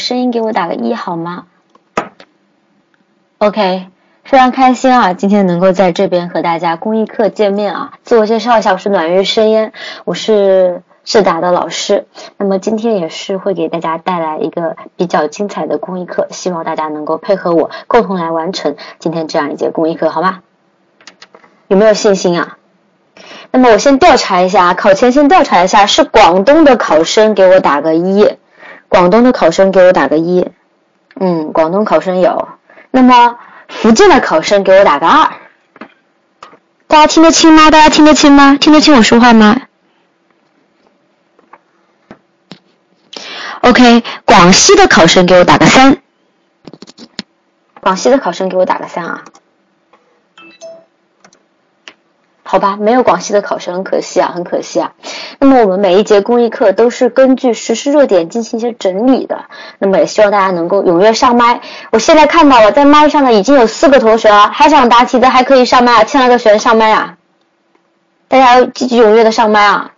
声音给我打个一好吗？OK，非常开心啊，今天能够在这边和大家公益课见面啊。自我介绍一下，我是暖月生烟，我是智达的老师。那么今天也是会给大家带来一个比较精彩的公益课，希望大家能够配合我，共同来完成今天这样一节公益课，好吗？有没有信心啊？那么我先调查一下啊，考前先调查一下，是广东的考生给我打个一。广东的考生给我打个一，嗯，广东考生有。那么福建的考生给我打个二。大家听得清吗？大家听得清吗？听得清我说话吗？OK，广西的考生给我打个三。广西的考生给我打个三啊。好吧，没有广西的考生，很可惜啊，很可惜啊。那么我们每一节公益课都是根据实时热点进行一些整理的。那么也希望大家能够踊跃上麦。我现在看到了，在麦上的已经有四个同学了，还想答题的还可以上麦啊，亲爱的学员上麦啊！大家要积极踊跃的上麦啊！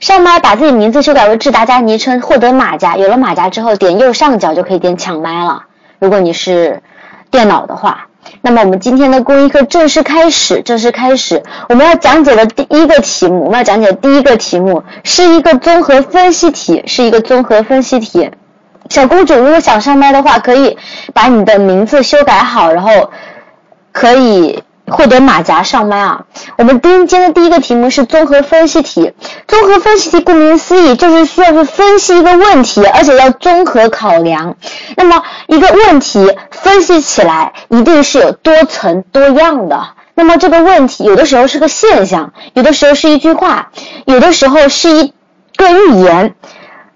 上麦把自己名字修改为智达加昵称，获得马甲。有了马甲之后，点右上角就可以点抢麦了。如果你是电脑的话。那么我们今天的公益课正式开始，正式开始。我们要讲解的第一个题目，我们要讲解的第一个题目是一个综合分析题，是一个综合分析题。小公主，如果想上麦的话，可以把你的名字修改好，然后可以。获得马甲上麦啊！我们第今天的第一个题目是综合分析题。综合分析题顾名思义就是需要去分析一个问题，而且要综合考量。那么一个问题分析起来一定是有多层多样的。那么这个问题有的时候是个现象，有的时候是一句话，有的时候是一个预言。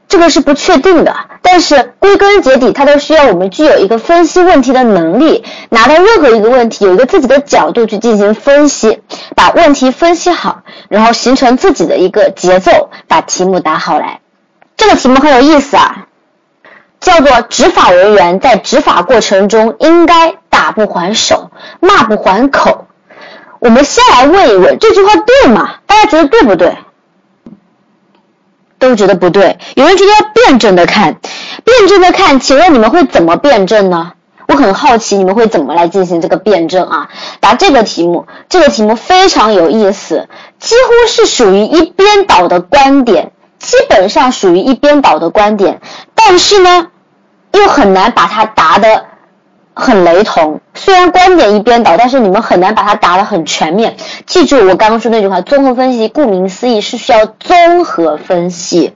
这个是不确定的，但是归根结底，它都需要我们具有一个分析问题的能力，拿到任何一个问题，有一个自己的角度去进行分析，把问题分析好，然后形成自己的一个节奏，把题目答好来。这个题目很有意思啊，叫做执法人员在执法过程中应该打不还手，骂不还口。我们先来问一问，这句话对吗？大家觉得对不对？都觉得不对，有人觉得要辩证的看，辩证的看，请问你们会怎么辩证呢？我很好奇你们会怎么来进行这个辩证啊？答这个题目，这个题目非常有意思，几乎是属于一边倒的观点，基本上属于一边倒的观点，但是呢，又很难把它答的。很雷同，虽然观点一边倒，但是你们很难把它答得很全面。记住我刚刚说那句话，综合分析，顾名思义是需要综合分析。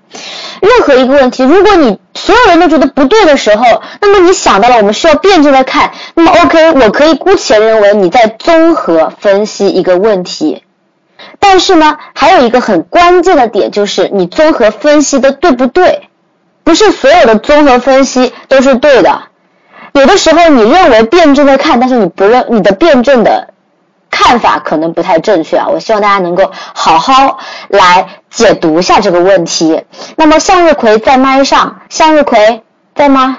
任何一个问题，如果你所有人都觉得不对的时候，那么你想到了我们需要辩证的看，那么 OK，我可以姑且认为你在综合分析一个问题。但是呢，还有一个很关键的点就是你综合分析的对不对？不是所有的综合分析都是对的。有的时候你认为辩证的看，但是你不认你的辩证的看法可能不太正确啊！我希望大家能够好好来解读一下这个问题。那么向日葵在麦上，向日葵在吗？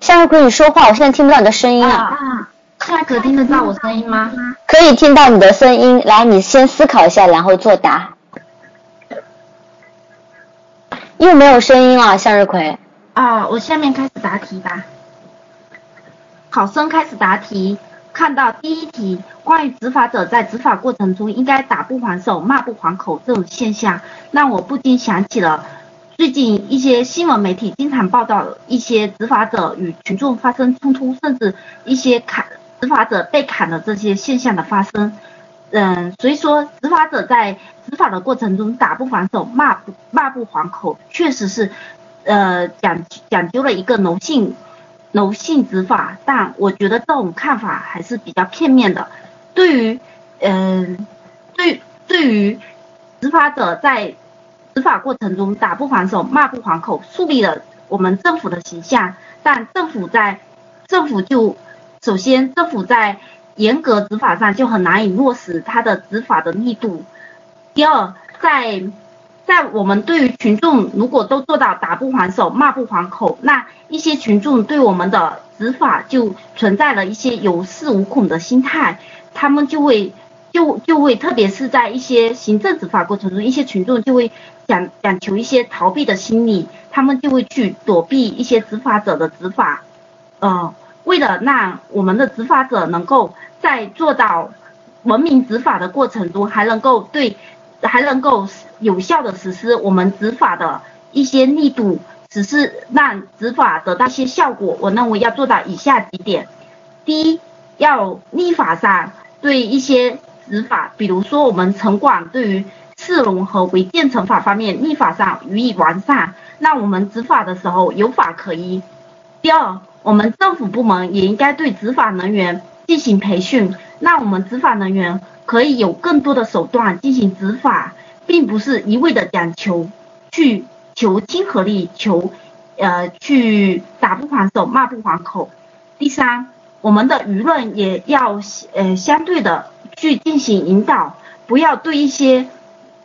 向日葵，你说话，我现在听不到你的声音啊！现在可听得到我声音吗？可以听到你的声音。来，你先思考一下，然后作答。又没有声音了，向日葵。啊，我下面开始答题吧。考生开始答题，看到第一题，关于执法者在执法过程中应该打不还手、骂不还口这种现象，让我不禁想起了最近一些新闻媒体经常报道一些执法者与群众发生冲突，甚至一些砍执法者被砍的这些现象的发生。嗯，所以说执法者在执法的过程中打不还手、骂不骂不还口，确实是呃讲讲究了一个柔性。柔性执法，但我觉得这种看法还是比较片面的。对于，嗯，对对于执法者在执法过程中打不还手、骂不还口，树立了我们政府的形象。但政府在政府就首先政府在严格执法上就很难以落实它的执法的力度。第二，在在我们对于群众，如果都做到打不还手、骂不还口，那一些群众对我们的执法就存在了一些有恃无恐的心态，他们就会就就会特别是在一些行政执法过程中，一些群众就会讲讲求一些逃避的心理，他们就会去躲避一些执法者的执法，呃，为了让我们的执法者能够在做到文明执法的过程中，还能够对，还能够有效的实施我们执法的一些力度，只是让执法得到一些效果，我认为要做到以下几点，第一，要立法上对一些执法，比如说我们城管对于市容和违建惩罚方面立法上予以完善，让我们执法的时候有法可依。第二，我们政府部门也应该对执法人员进行培训，让我们执法人员可以有更多的手段进行执法，并不是一味的讲求去求亲和力，求呃去打不还手骂不还口。第三，我们的舆论也要呃相对的。去进行引导，不要对一些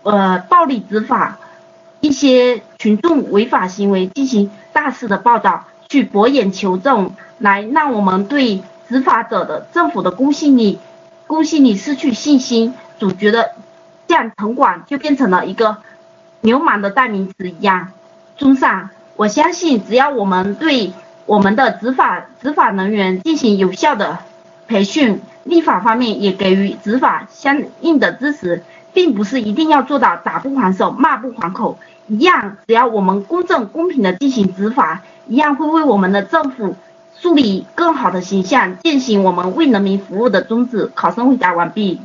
呃暴力执法、一些群众违法行为进行大肆的报道，去博眼球，这来让我们对执法者的政府的公信力、恭喜你失去信心，总觉得像城管就变成了一个流氓的代名词一样。综上，我相信只要我们对我们的执法执法人员进行有效的培训。立法方面也给予执法相应的支持，并不是一定要做到打不还手、骂不还口，一样，只要我们公正公平的进行执法，一样会为我们的政府树立更好的形象，践行我们为人民服务的宗旨。考生回答完毕。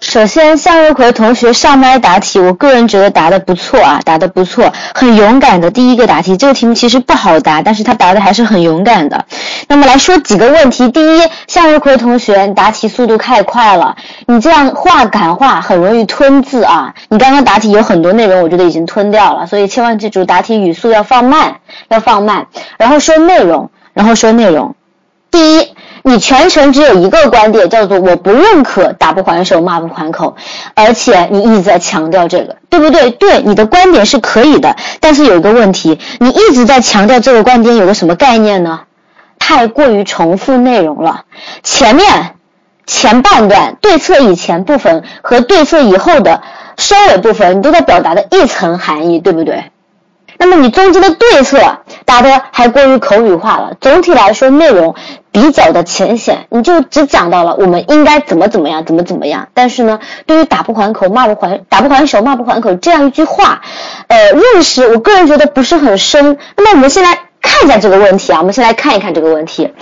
首先，向日葵同学上麦答题，我个人觉得答的不错啊，答的不错，很勇敢的第一个答题。这个题目其实不好答，但是他答的还是很勇敢的。那么来说几个问题，第一，向日葵同学答题速度太快了，你这样话赶话很容易吞字啊。你刚刚答题有很多内容，我觉得已经吞掉了，所以千万记住答题语速要放慢，要放慢，然后说内容，然后说内容。第一。你全程只有一个观点，叫做我不认可打不还手骂不还口，而且你一直在强调这个，对不对？对，你的观点是可以的，但是有一个问题，你一直在强调这个观点有个什么概念呢？太过于重复内容了。前面前半段对策以前部分和对策以后的收尾部分，你都在表达的一层含义，对不对？那么你中间的对策答的还过于口语化了，总体来说内容比较的浅显，你就只讲到了我们应该怎么怎么样，怎么怎么样。但是呢，对于打不还口、骂不还、打不还手、骂不还口这样一句话，呃，认识我个人觉得不是很深。那么我们先来看一下这个问题啊，我们先来看一看这个问题：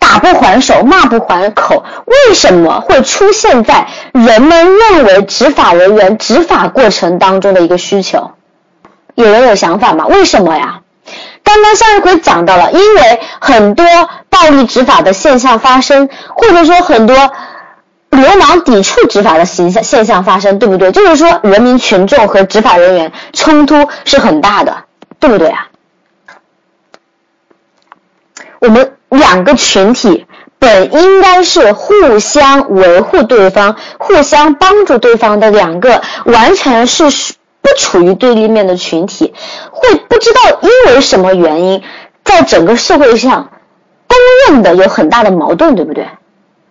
打不还手、骂不还口，为什么会出现在人们认为执法人员执法过程当中的一个需求？有人有想法吗？为什么呀？刚刚向日葵讲到了，因为很多暴力执法的现象发生，或者说很多流氓抵触执法的形象现象发生，对不对？就是说人民群众和执法人员冲突是很大的，对不对啊？我们两个群体本应该是互相维护对方、互相帮助对方的两个，完全是。不处于对立面的群体，会不知道因为什么原因，在整个社会上公认的有很大的矛盾，对不对？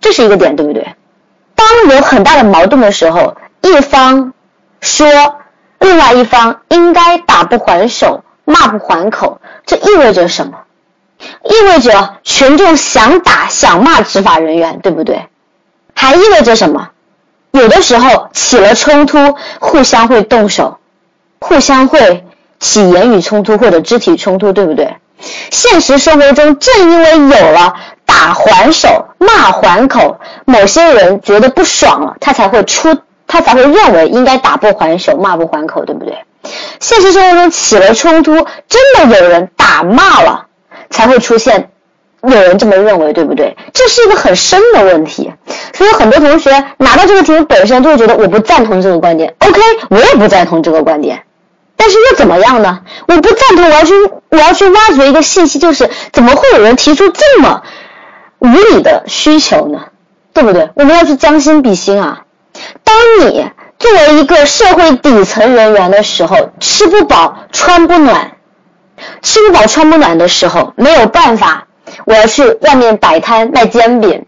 这是一个点，对不对？当有很大的矛盾的时候，一方说另外一方应该打不还手、骂不还口，这意味着什么？意味着群众想打想骂执法人员，对不对？还意味着什么？有的时候起了冲突，互相会动手。互相会起言语冲突或者肢体冲突，对不对？现实生活中，正因为有了打还手、骂还口，某些人觉得不爽了，他才会出，他才会认为应该打不还手、骂不还口，对不对？现实生活中起了冲突，真的有人打骂了，才会出现有人这么认为，对不对？这是一个很深的问题，所以很多同学拿到这个题目本身就会觉得我不赞同这个观点。OK，我也不赞同这个观点。但是又怎么样呢？我不赞同，我要去，我要去挖掘一个信息，就是怎么会有人提出这么无理的需求呢？对不对？我们要去将心比心啊！当你作为一个社会底层人员的时候，吃不饱穿不暖，吃不饱穿不暖的时候，没有办法，我要去外面摆摊卖煎饼，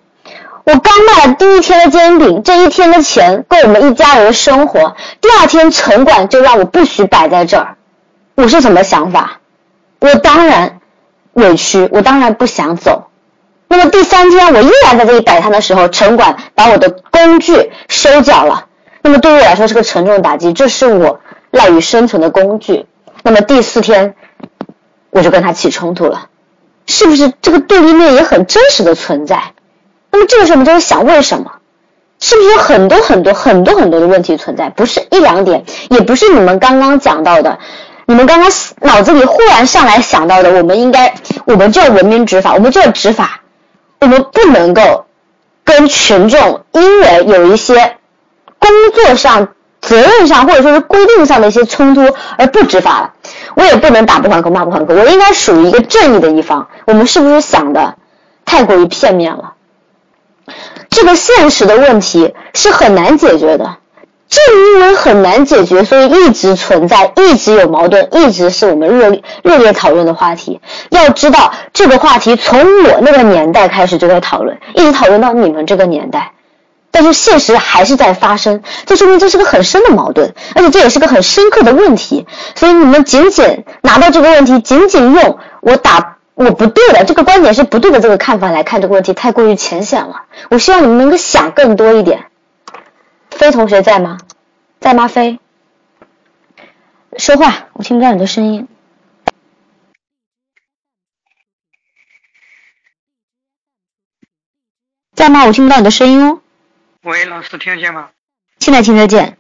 我刚卖了第一天的煎饼，这一天的钱够我们一家人生活。第二天城管就让我不许摆在这儿，我是什么想法？我当然委屈，我当然不想走。那么第三天我依然在这里摆摊的时候，城管把我的工具收缴了。那么对于我来说是个沉重的打击，这是我赖以生存的工具。那么第四天我就跟他起冲突了，是不是这个对立面也很真实的存在？这个时候我们就会想，为什么？是不是有很多很多很多很多的问题存在？不是一两点，也不是你们刚刚讲到的，你们刚刚脑子里忽然上来想到的，我们应该，我们就要文明执法，我们就要执法，我们不能够跟群众因为有一些工作上、责任上或者说是规定上的一些冲突而不执法了。我也不能打不还口、骂不还口，我应该属于一个正义的一方。我们是不是想的太过于片面了？这个现实的问题是很难解决的，正因为很难解决，所以一直存在，一直有矛盾，一直是我们热热烈讨论的话题。要知道，这个话题从我那个年代开始就在讨论，一直讨论到你们这个年代，但是现实还是在发生，这说明这是个很深的矛盾，而且这也是个很深刻的问题。所以你们仅仅拿到这个问题，仅仅用我打。我不对的，这个观点是不对的。这个看法来看这个问题太过于浅显了。我希望你们能够想更多一点。飞同学在吗？在吗？飞，说话，我听不到你的声音。在吗？我听不到你的声音哦。喂，老师，听得见吗？现在听得见。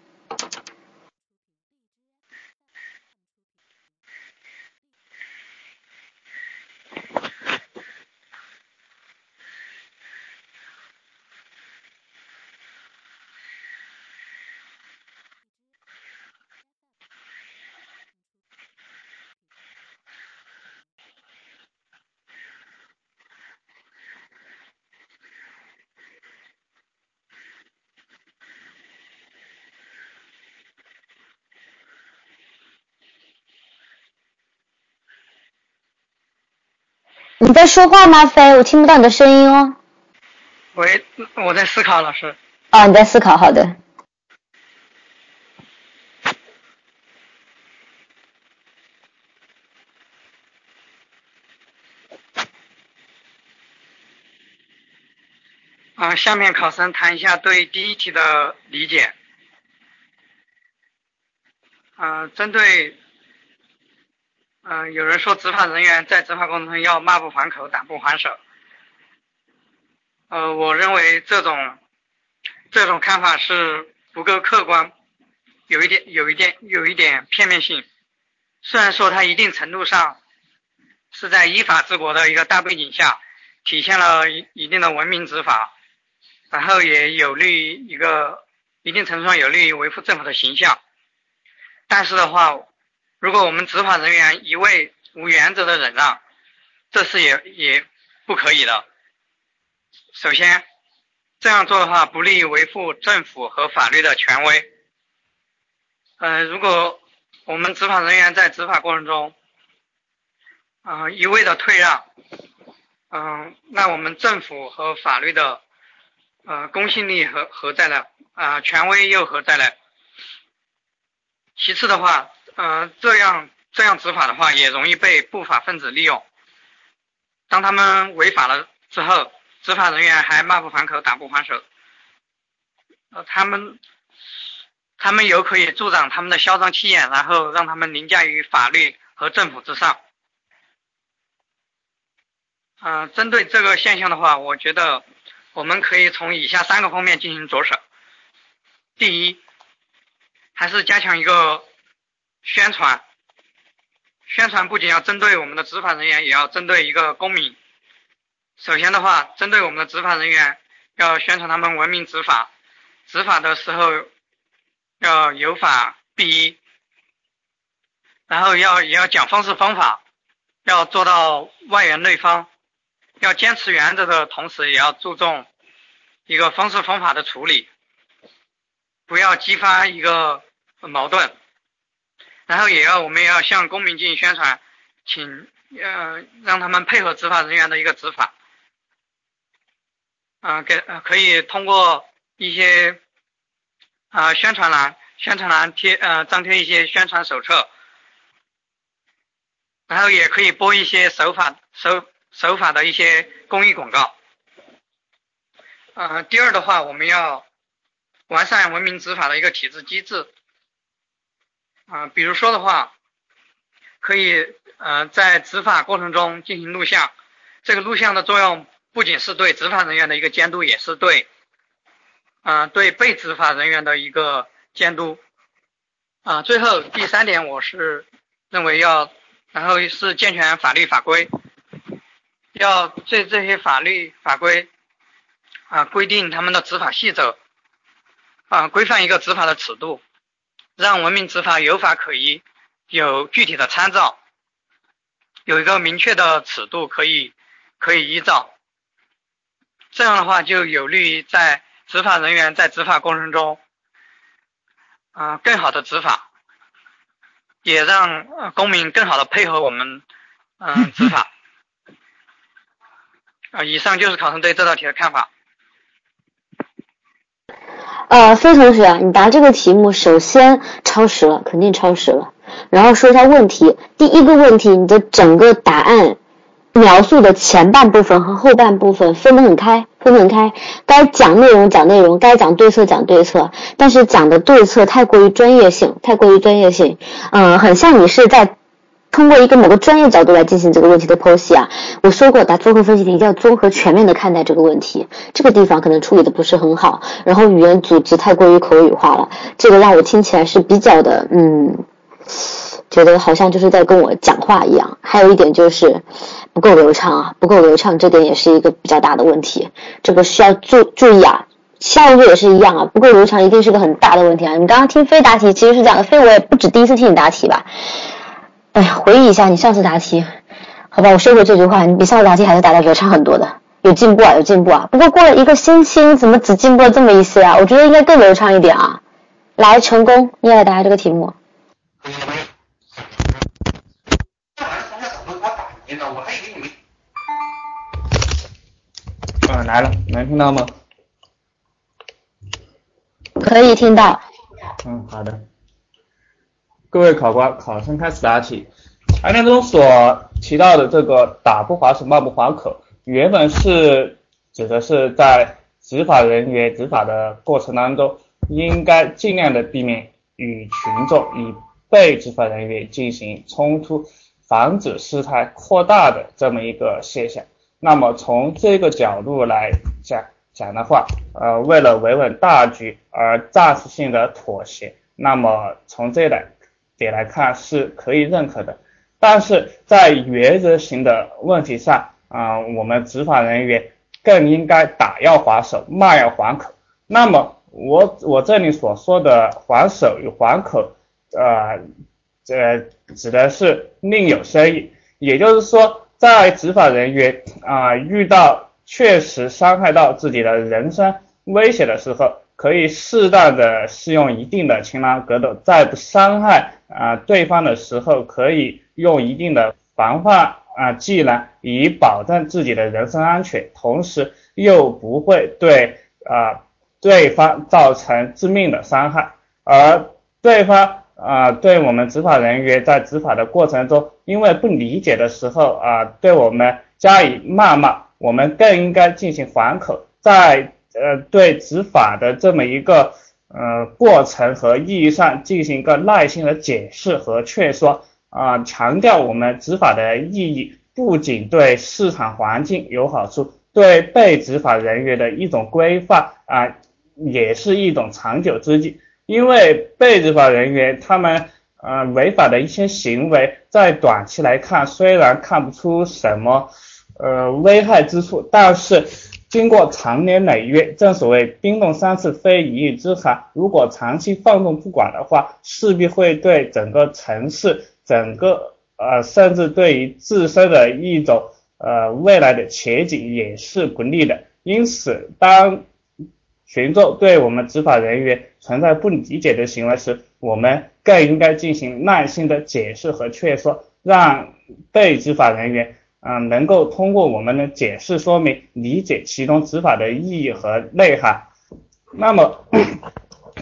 说话吗，飞？我听不到你的声音哦。喂，我在思考，老师。哦，你在思考，好的。啊，下面考生谈一下对第一题的理解。啊，针对。嗯，有人说执法人员在执法过程中要骂不还口、打不还手。呃，我认为这种这种看法是不够客观，有一点、有一点、有一点片面性。虽然说它一定程度上是在依法治国的一个大背景下，体现了一一定的文明执法，然后也有利于一个一定程度上有利于维护政府的形象。但是的话，如果我们执法人员一味无原则的忍让，这是也也不可以的。首先，这样做的话不利于维护政府和法律的权威。呃，如果我们执法人员在执法过程中，啊一味的退让，嗯，那我们政府和法律的呃公信力何何在呢？啊，权威又何在呢？其次的话。呃，这样这样执法的话，也容易被不法分子利用。当他们违法了之后，执法人员还骂不还口、打不还手，呃，他们他们有可以助长他们的嚣张气焰，然后让他们凌驾于法律和政府之上。嗯，针对这个现象的话，我觉得我们可以从以下三个方面进行着手。第一，还是加强一个。宣传，宣传不仅要针对我们的执法人员，也要针对一个公民。首先的话，针对我们的执法人员，要宣传他们文明执法，执法的时候要有法必依，然后要也要讲方式方法，要做到外圆内方，要坚持原则的同时，也要注重一个方式方法的处理，不要激发一个矛盾。然后也要我们也要向公民进行宣传，请呃让他们配合执法人员的一个执法。啊，给可以通过一些啊宣传栏、宣传栏贴呃张贴一些宣传手册，然后也可以播一些守法守守法的一些公益广告。呃，第二的话，我们要完善文明执法的一个体制机制。啊，比如说的话，可以呃在执法过程中进行录像，这个录像的作用不仅是对执法人员的一个监督，也是对，啊对被执法人员的一个监督。啊，最后第三点，我是认为要，然后是健全法律法规，要对这些法律法规啊规定他们的执法细则，啊规范一个执法的尺度。让文明执法有法可依，有具体的参照，有一个明确的尺度可以可以依照。这样的话就有利于在执法人员在执法过程中，啊更好的执法，也让公民更好的配合我们嗯执法。啊，以上就是考生对这道题的看法。呃，飞同学，你答这个题目，首先超时了，肯定超时了。然后说一下问题，第一个问题，你的整个答案描述的前半部分和后半部分分得很开，分得很开。该讲内容讲内容，该讲对策讲对策，但是讲的对策太过于专业性，太过于专业性，嗯，很像你是在。通过一个某个专业角度来进行这个问题的剖析啊，我说过答综合分析题一定要综合全面的看待这个问题，这个地方可能处理的不是很好，然后语言组织太过于口语化了，这个让我听起来是比较的，嗯，觉得好像就是在跟我讲话一样。还有一点就是不够流畅啊，不够流畅，这点也是一个比较大的问题，这个需要注注意啊。下一个也是一样啊，不够流畅一定是个很大的问题啊。你刚刚听非答题其实是这样的，非我也不止第一次听你答题吧。哎呀，回忆一下你上次答题，好吧，我收回这句话，你比上次答题还是答的流畅很多的，有进步啊，有进步啊。不过过了一个星期，你怎么只进步了这么一些啊？我觉得应该更流畅一点啊。来，成功，你也来答下这个题目。嗯，来了，能听到吗？可以听到。嗯，好的。各位考官，考生开始答题。案例中所提到的这个“打不还手，骂不还口”，原本是指的是在执法人员执法的过程当中，应该尽量的避免与群众、与被执法人员进行冲突，防止事态扩大的这么一个现象。那么从这个角度来讲讲的话，呃，为了维稳大局而暂时性的妥协，那么从这来。点点来看是可以认可的，但是在原则性的问题上，啊，我们执法人员更应该打要还手，骂要还口。那么我我这里所说的还手与还口，呃，这指的是另有深意。也就是说，在执法人员啊遇到确实伤害到自己的人身威胁的时候，可以适当的使用一定的擒拿格斗，在不伤害。啊，对方的时候可以用一定的防范啊技能，以保证自己的人身安全，同时又不会对啊对方造成致命的伤害。而对方啊对我们执法人员在执法的过程中，因为不理解的时候啊对我们加以谩骂，我们更应该进行还口，在呃对执法的这么一个。呃，过程和意义上进行一个耐心的解释和劝说啊，强调我们执法的意义，不仅对市场环境有好处，对被执法人员的一种规范啊，也是一种长久之计。因为被执法人员他们呃违法的一些行为，在短期来看虽然看不出什么呃危害之处，但是。经过长年累月，正所谓冰冻三尺非一日之寒。如果长期放纵不管的话，势必会对整个城市、整个呃，甚至对于自身的一种呃未来的前景也是不利的。因此，当群众对我们执法人员存在不理解的行为时，我们更应该进行耐心的解释和劝说，让被执法人员嗯，能够通过我们的解释说明理解其中执法的意义和内涵。那么，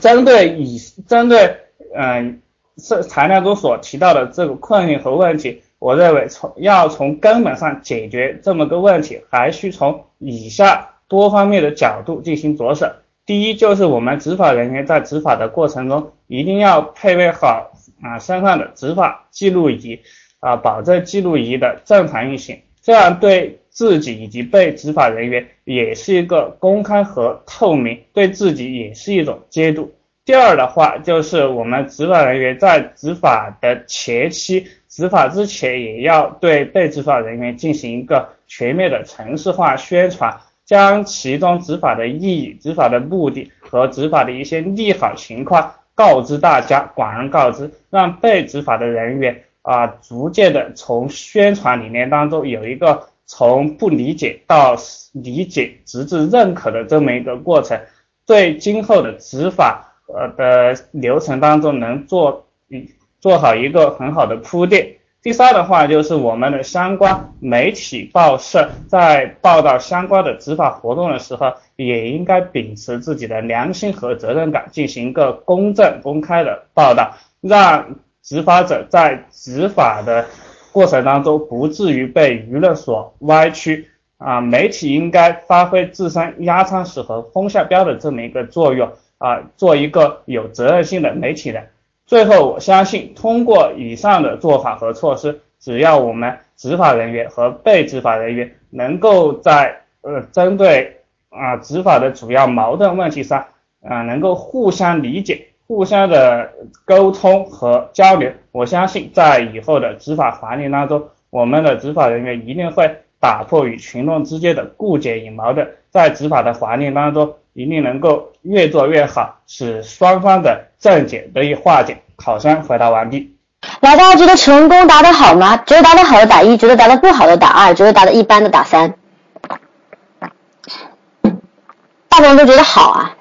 针对以针对嗯是材料中所提到的这个困境和问题，我认为从要从根本上解决这么个问题，还需从以下多方面的角度进行着手。第一，就是我们执法人员在执法的过程中，一定要配备好啊身上的执法记录仪。啊，保证记录仪的正常运行，这样对自己以及被执法人员也是一个公开和透明，对自己也是一种监督。第二的话，就是我们执法人员在执法的前期，执法之前也要对被执法人员进行一个全面的城市化宣传，将其中执法的意义、执法的目的和执法的一些利好情况告知大家，广而告之，让被执法的人员。啊，逐渐的从宣传理念当中有一个从不理解到理解，直至认可的这么一个过程，对今后的执法呃的流程当中能做一做好一个很好的铺垫。第三的话就是我们的相关媒体报社在报道相关的执法活动的时候，也应该秉持自己的良心和责任感，进行一个公正公开的报道，让。执法者在执法的过程当中，不至于被舆论所歪曲啊。媒体应该发挥自身压舱石和风向标的这么一个作用啊，做一个有责任心的媒体人。最后，我相信通过以上的做法和措施，只要我们执法人员和被执法人员能够在呃针对啊执法的主要矛盾问题上啊能够互相理解。互相的沟通和交流，我相信在以后的执法环境当中，我们的执法人员一定会打破与群众之间的误解与矛盾，在执法的环境当中，一定能够越做越好，使双方的症结得以化解。考生回答完毕。来，大家觉得成功答得好吗？觉得答得好的打一，觉得答得不好的打二，觉得答得一般的打三。大部分都觉得好啊，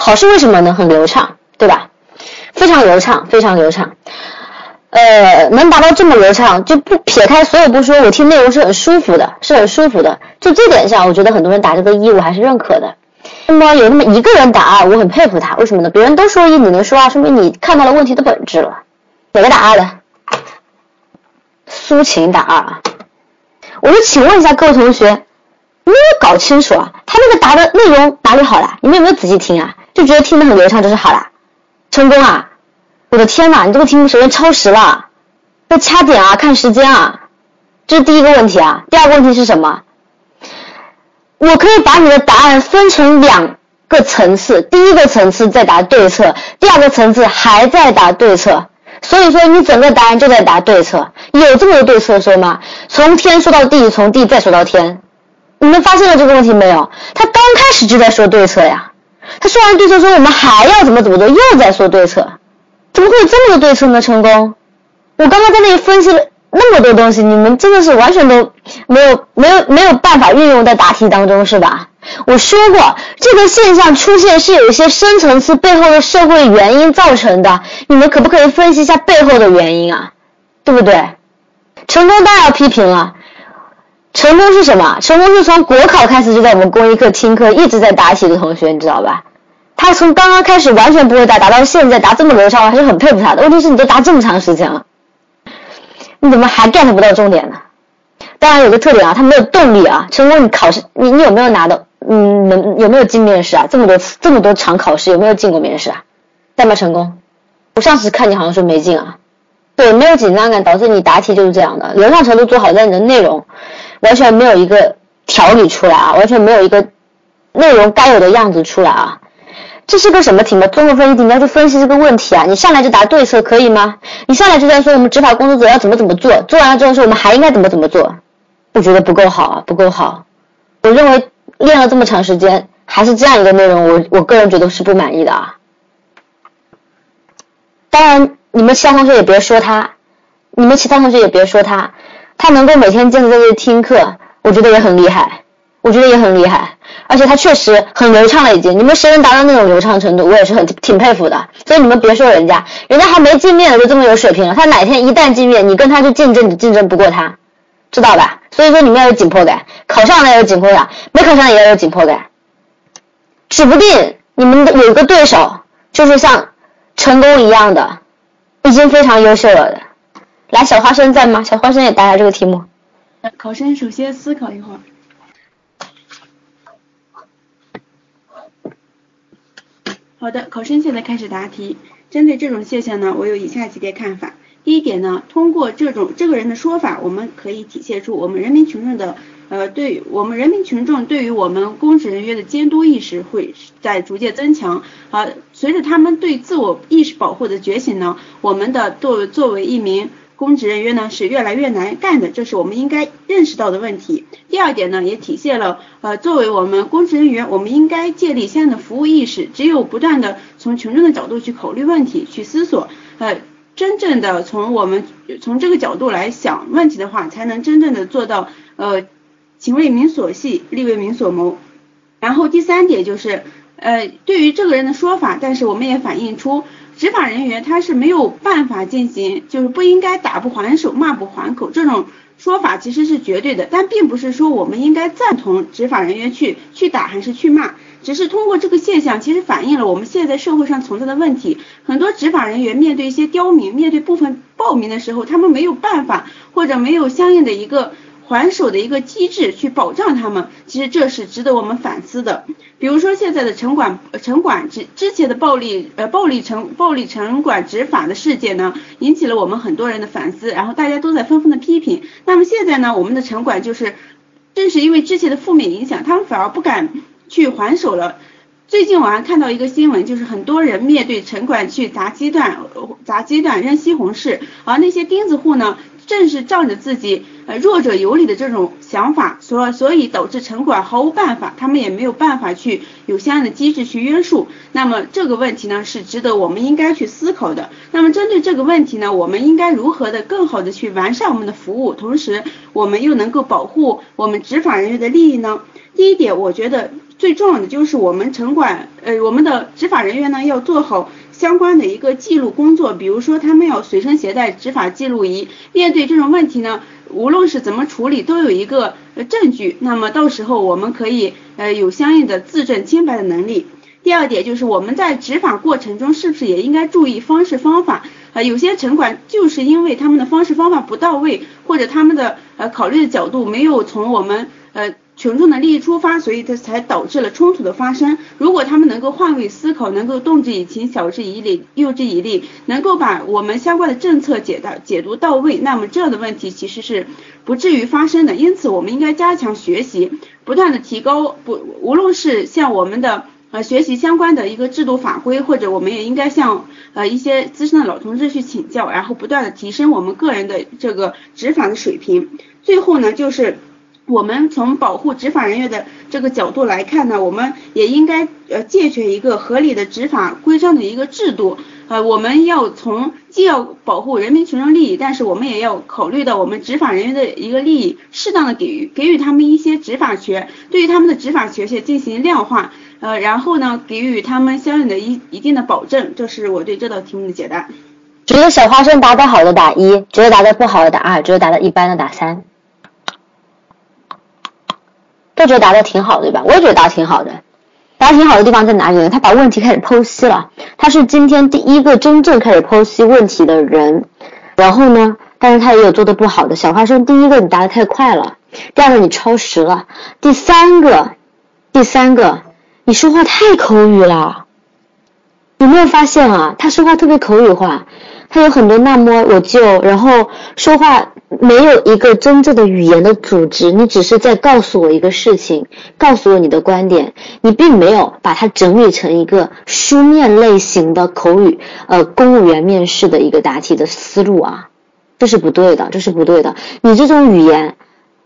好是为什么呢？很流畅。对吧？非常流畅，非常流畅。呃，能达到这么流畅，就不撇开所有不说，我听内容是很舒服的，是很舒服的。就这点上，我觉得很多人打这个一，我还是认可的。那么有那么一个人打二，我很佩服他，为什么呢？别人都说一，你能说二，说明你看到了问题的本质了。哪个打二的？苏晴打二啊。我就请问一下各位同学，你有没有搞清楚啊？他那个答的内容哪里好了？你们有没有仔细听啊？就觉得听得很流畅就是好了。成功啊！我的天哪，你这个题目首先超时了，要掐点啊，看时间啊，这是第一个问题啊。第二个问题是什么？我可以把你的答案分成两个层次，第一个层次在答对策，第二个层次还在答对策。所以说你整个答案就在答对策，有这么多对策说吗？从天说到地，从地再说到天，你们发现了这个问题没有？他刚开始就在说对策呀。他说完对策之后我们还要怎么怎么做，又在说对策，怎么会有这么多对策呢？成功，我刚刚在那里分析了那么多东西，你们真的是完全都没有没有没有办法运用在答题当中是吧？我说过这个现象出现是有一些深层次背后的社会原因造成的，你们可不可以分析一下背后的原因啊？对不对？成功当然要批评了。成功是什么？成功是从国考开始就在我们公益课听课，一直在答题的同学，你知道吧？他从刚刚开始完全不会答，答到现在答这么流畅，我还是很佩服他的。问题是你都答这么长时间了，你怎么还 get 不到重点呢？当然有个特点啊，他没有动力啊。成功，你考试你你有没有拿到？嗯，能有没有进面试啊？这么多次这么多场考试有没有进过面试啊？代表成功？我上次看你好像说没进啊。对，没有紧张感导致你答题就是这样的，流畅程度做好在你的内容。完全没有一个条理出来啊，完全没有一个内容该有的样子出来啊！这是个什么题目？综合分析题，你要去分析这个问题啊！你上来就答对策可以吗？你上来就在说我们执法工作者要怎么怎么做，做完了之后说我们还应该怎么怎么做？我觉得不够好啊，不够好！我认为练了这么长时间还是这样一个内容，我我个人觉得是不满意的啊！当然，你们其他同学也别说他，你们其他同学也别说他。他能够每天坚持在这里听课，我觉得也很厉害，我觉得也很厉害，而且他确实很流畅了已经。你们谁能达到那种流畅程度，我也是很挺佩服的。所以你们别说人家，人家还没见面呢就这么有水平了，他哪天一旦见面，你跟他去竞争，你竞争不过他，知道吧？所以说你们要有紧迫感，考上了要有紧迫感，没考上也要有紧迫感。指不定你们的有个对手就是像成功一样的，已经非常优秀了的。来，小花生在吗？小花生也答下这个题目。考生首先思考一会儿。好的，考生现在开始答题。针对这种现象呢，我有以下几点看法。第一点呢，通过这种这个人的说法，我们可以体现出我们人民群众的呃，对我们人民群众对于我们公职人员的监督意识会在逐渐增强。啊，随着他们对自我意识保护的觉醒呢，我们的作作为一名。公职人员呢是越来越难干的，这是我们应该认识到的问题。第二点呢，也体现了呃，作为我们公职人员，我们应该建立相应的服务意识。只有不断的从群众的角度去考虑问题，去思索，呃，真正的从我们从这个角度来想问题的话，才能真正的做到呃，情为民所系，利为民所谋。然后第三点就是，呃，对于这个人的说法，但是我们也反映出。执法人员他是没有办法进行，就是不应该打不还手，骂不还口这种说法其实是绝对的，但并不是说我们应该赞同执法人员去去打还是去骂，只是通过这个现象，其实反映了我们现在社会上存在的问题。很多执法人员面对一些刁民，面对部分暴民的时候，他们没有办法或者没有相应的一个。还手的一个机制去保障他们，其实这是值得我们反思的。比如说现在的城管城管之之前的暴力呃暴力城暴力城管执法的事件呢，引起了我们很多人的反思，然后大家都在纷纷的批评。那么现在呢，我们的城管就是正是因为之前的负面影响，他们反而不敢去还手了。最近我还看到一个新闻，就是很多人面对城管去砸鸡蛋、砸鸡蛋、扔西红柿，而那些钉子户呢？正是仗着自己呃弱者有理的这种想法，所所以导致城管毫无办法，他们也没有办法去有相应的机制去约束。那么这个问题呢是值得我们应该去思考的。那么针对这个问题呢，我们应该如何的更好的去完善我们的服务，同时我们又能够保护我们执法人员的利益呢？第一点，我觉得最重要的就是我们城管呃我们的执法人员呢要做好。相关的一个记录工作，比如说他们要随身携带执法记录仪，面对这种问题呢，无论是怎么处理，都有一个呃证据。那么到时候我们可以呃有相应的自证清白的能力。第二点就是我们在执法过程中是不是也应该注意方式方法？啊，有些城管就是因为他们的方式方法不到位，或者他们的呃考虑的角度没有从我们呃。群众的利益出发，所以它才导致了冲突的发生。如果他们能够换位思考，能够动之以情，晓之以理，诱之以利，能够把我们相关的政策解到解读到位，那么这样的问题其实是不至于发生的。因此，我们应该加强学习，不断的提高，不无论是向我们的呃学习相关的一个制度法规，或者我们也应该向呃一些资深的老同志去请教，然后不断的提升我们个人的这个执法的水平。最后呢，就是。我们从保护执法人员的这个角度来看呢，我们也应该呃健全一个合理的执法规章的一个制度。呃，我们要从既要保护人民群众利益，但是我们也要考虑到我们执法人员的一个利益，适当的给予给予他们一些执法权，对于他们的执法权限进行量化，呃，然后呢给予他们相应的一一定的保证。这是我对这道题目的解答。觉得小花生答得好的打一，觉得答得不好的打二，觉得答得一般的打三。都觉得答的挺好的，对吧？我也觉得答的挺好的。答的挺好的地方在哪里呢？他把问题开始剖析了，他是今天第一个真正开始剖析问题的人。然后呢，但是他也有做的不好的。小花生，第一个你答的太快了，第二个你超时了，第三个，第三个你说话太口语了。有没有发现啊？他说话特别口语化。他有很多那么我就，然后说话没有一个真正的语言的组织，你只是在告诉我一个事情，告诉我你的观点，你并没有把它整理成一个书面类型的口语，呃，公务员面试的一个答题的思路啊，这是不对的，这是不对的。你这种语言，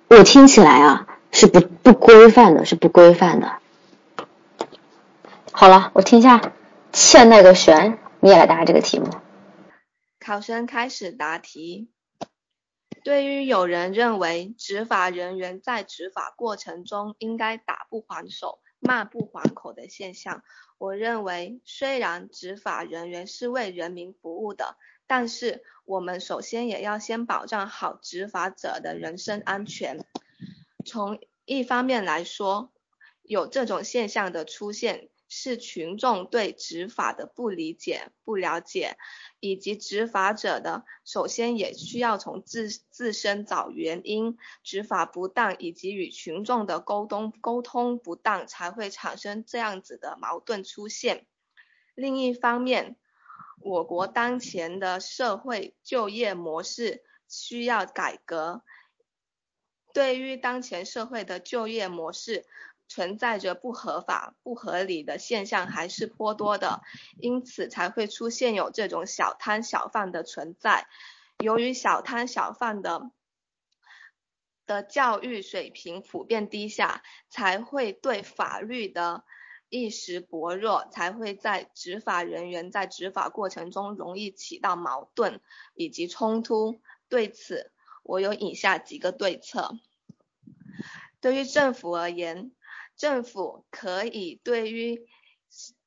我听起来啊是不不规范的，是不规范的。好了，我听一下欠那个玄，你也来答这个题目。考生开始答题。对于有人认为执法人员在执法过程中应该打不还手、骂不还口的现象，我认为虽然执法人员是为人民服务的，但是我们首先也要先保障好执法者的人身安全。从一方面来说，有这种现象的出现。是群众对执法的不理解、不了解，以及执法者的首先也需要从自自身找原因，执法不当以及与群众的沟通沟通不当，才会产生这样子的矛盾出现。另一方面，我国当前的社会就业模式需要改革，对于当前社会的就业模式。存在着不合法、不合理的现象还是颇多的，因此才会出现有这种小摊小贩的存在。由于小摊小贩的的教育水平普遍低下，才会对法律的意识薄弱，才会在执法人员在执法过程中容易起到矛盾以及冲突。对此，我有以下几个对策。对于政府而言，政府可以对于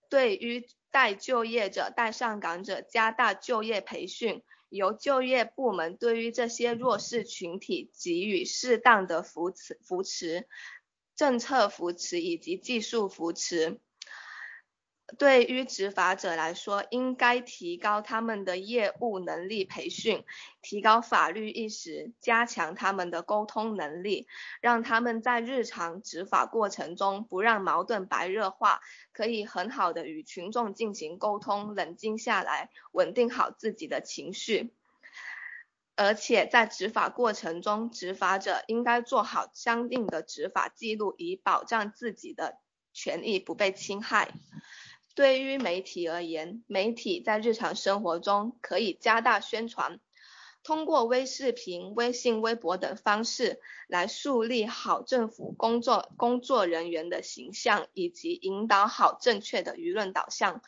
对于待就业者、待上岗者加大就业培训，由就业部门对于这些弱势群体给予适当的扶持、扶持、政策扶持以及技术扶持。对于执法者来说，应该提高他们的业务能力培训，提高法律意识，加强他们的沟通能力，让他们在日常执法过程中不让矛盾白热化，可以很好的与群众进行沟通，冷静下来，稳定好自己的情绪。而且在执法过程中，执法者应该做好相应的执法记录，以保障自己的权益不被侵害。对于媒体而言，媒体在日常生活中可以加大宣传，通过微视频、微信、微博等方式来树立好政府工作工作人员的形象，以及引导好正确的舆论导向，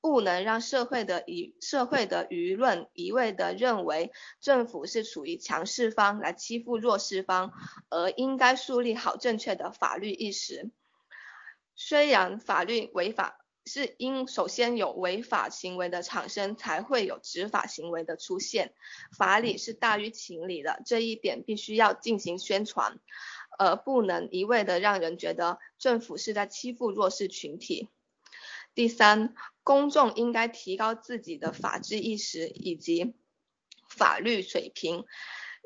不能让社会的舆社会的舆论一味的认为政府是处于强势方来欺负弱势方，而应该树立好正确的法律意识。虽然法律违法。是因首先有违法行为的产生，才会有执法行为的出现。法理是大于情理的，这一点必须要进行宣传，而不能一味的让人觉得政府是在欺负弱势群体。第三，公众应该提高自己的法治意识以及法律水平，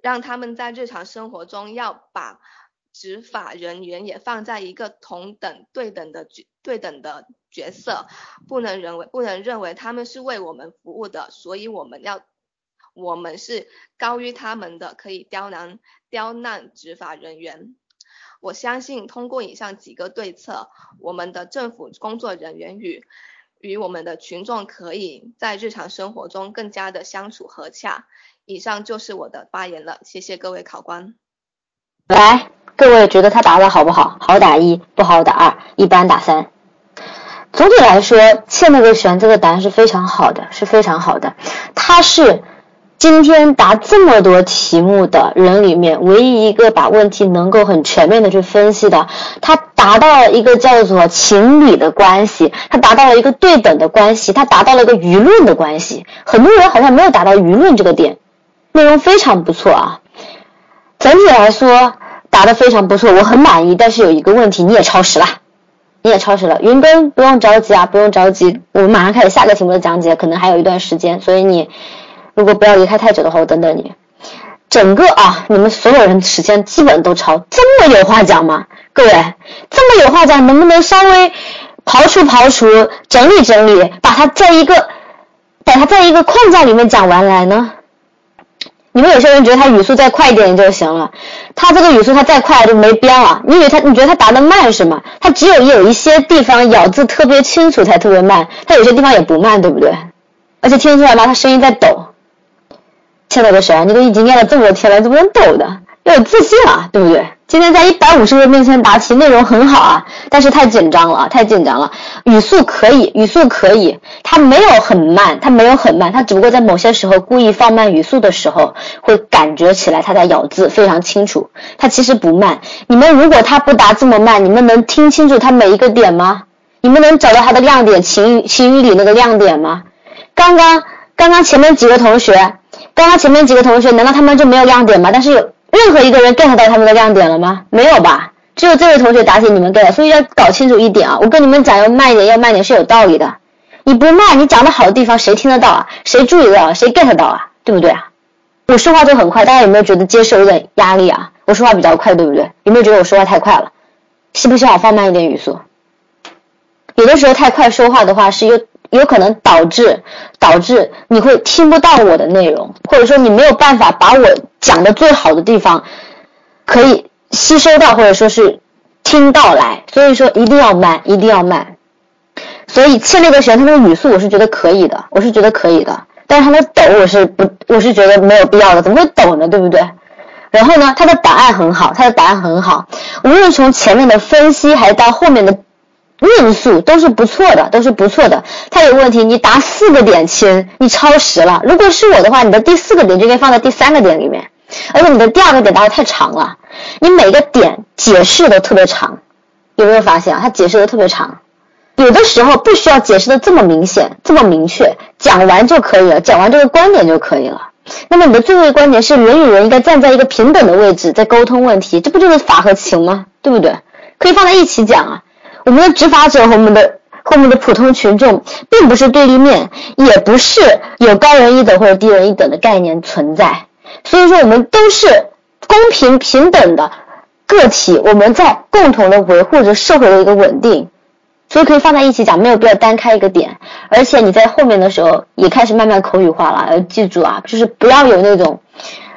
让他们在日常生活中要把执法人员也放在一个同等对等的角对等的。角色不能认为不能认为他们是为我们服务的，所以我们要我们是高于他们的，可以刁难刁难执法人员。我相信通过以上几个对策，我们的政府工作人员与与我们的群众可以在日常生活中更加的相处和洽。以上就是我的发言了，谢谢各位考官。来，各位觉得他答的好不好？好打一，不好打二，一般打三。总体来说，欠那个玄这个答案是非常好的，是非常好的。他是今天答这么多题目的人里面唯一一个把问题能够很全面的去分析的。他达到了一个叫做情理的关系，他达到了一个对等的关系，他达到了一个舆论的关系。很多人好像没有达到舆论这个点，内容非常不错啊。整体来说答的非常不错，我很满意。但是有一个问题，你也超时了。你也超时了，云根不用着急啊，不用着急，我们马上开始下个题目的讲解，可能还有一段时间，所以你如果不要离开太久的话，我等等你。整个啊，你们所有人时间基本都超，这么有话讲吗？各位，这么有话讲，能不能稍微刨除刨除，整理整理，把它在一个把它在一个框架里面讲完来呢？你们有些人觉得他语速再快一点就行了，他这个语速他再快就没标了。你以为他你觉得他答的慢是吗？他只有有一些地方咬字特别清楚才特别慢，他有些地方也不慢，对不对？而且听得出来吗？他声音在抖。亲爱的谁啊？你都已经念了这么多天了，怎么能抖的？要有自信啊，对不对？今天在一百五十人面前答题，内容很好啊，但是太紧张了，太紧张了。语速可以，语速可以，他没有很慢，他没有很慢，他只不过在某些时候故意放慢语速的时候，会感觉起来他在咬字非常清楚。他其实不慢。你们如果他不答这么慢，你们能听清楚他每一个点吗？你们能找到他的亮点，情情语里那个亮点吗？刚刚。刚刚前面几个同学，刚刚前面几个同学，难道他们就没有亮点吗？但是有任何一个人 get 到他们的亮点了吗？没有吧？只有这位同学答题你们 get，所以要搞清楚一点啊！我跟你们讲，要慢一点，要慢一点是有道理的。你不慢，你讲的好的地方谁听得到啊？谁注意到？谁 get 到啊？对不对啊？我说话都很快，大家有没有觉得接受有点压力啊？我说话比较快，对不对？有没有觉得我说话太快了？需不需要我放慢一点语速？有的时候太快说话的话，是有有可能导致导致你会听不到我的内容，或者说你没有办法把我讲的最好的地方可以吸收到，或者说是听到来。所以说一定要慢，一定要慢。所以欠那个学员他那个语速我是觉得可以的，我是觉得可以的。但是他的抖我是不，我是觉得没有必要的，怎么会抖呢？对不对？然后呢，他的答案很好，他的答案很好，无论从前面的分析还是到后面的论述都是不错的，都是不错的。他有问题，你答四个点亲，你超时了。如果是我的话，你的第四个点就应该放在第三个点里面，而且你的第二个点答的太长了，你每个点解释的特别长，有没有发现啊？他解释的特别长。有的时候不需要解释的这么明显、这么明确，讲完就可以了，讲完这个观点就可以了。那么你的最后一个观点是人与人应该站在一个平等的位置在沟通问题，这不就是法和情吗？对不对？可以放在一起讲啊。我们的执法者和我们的和我们的普通群众并不是对立面，也不是有高人一等或者低人一等的概念存在。所以说我们都是公平平等的个体，我们在共同的维护着社会的一个稳定。所以可以放在一起讲，没有必要单开一个点。而且你在后面的时候也开始慢慢口语化了，要记住啊，就是不要有那种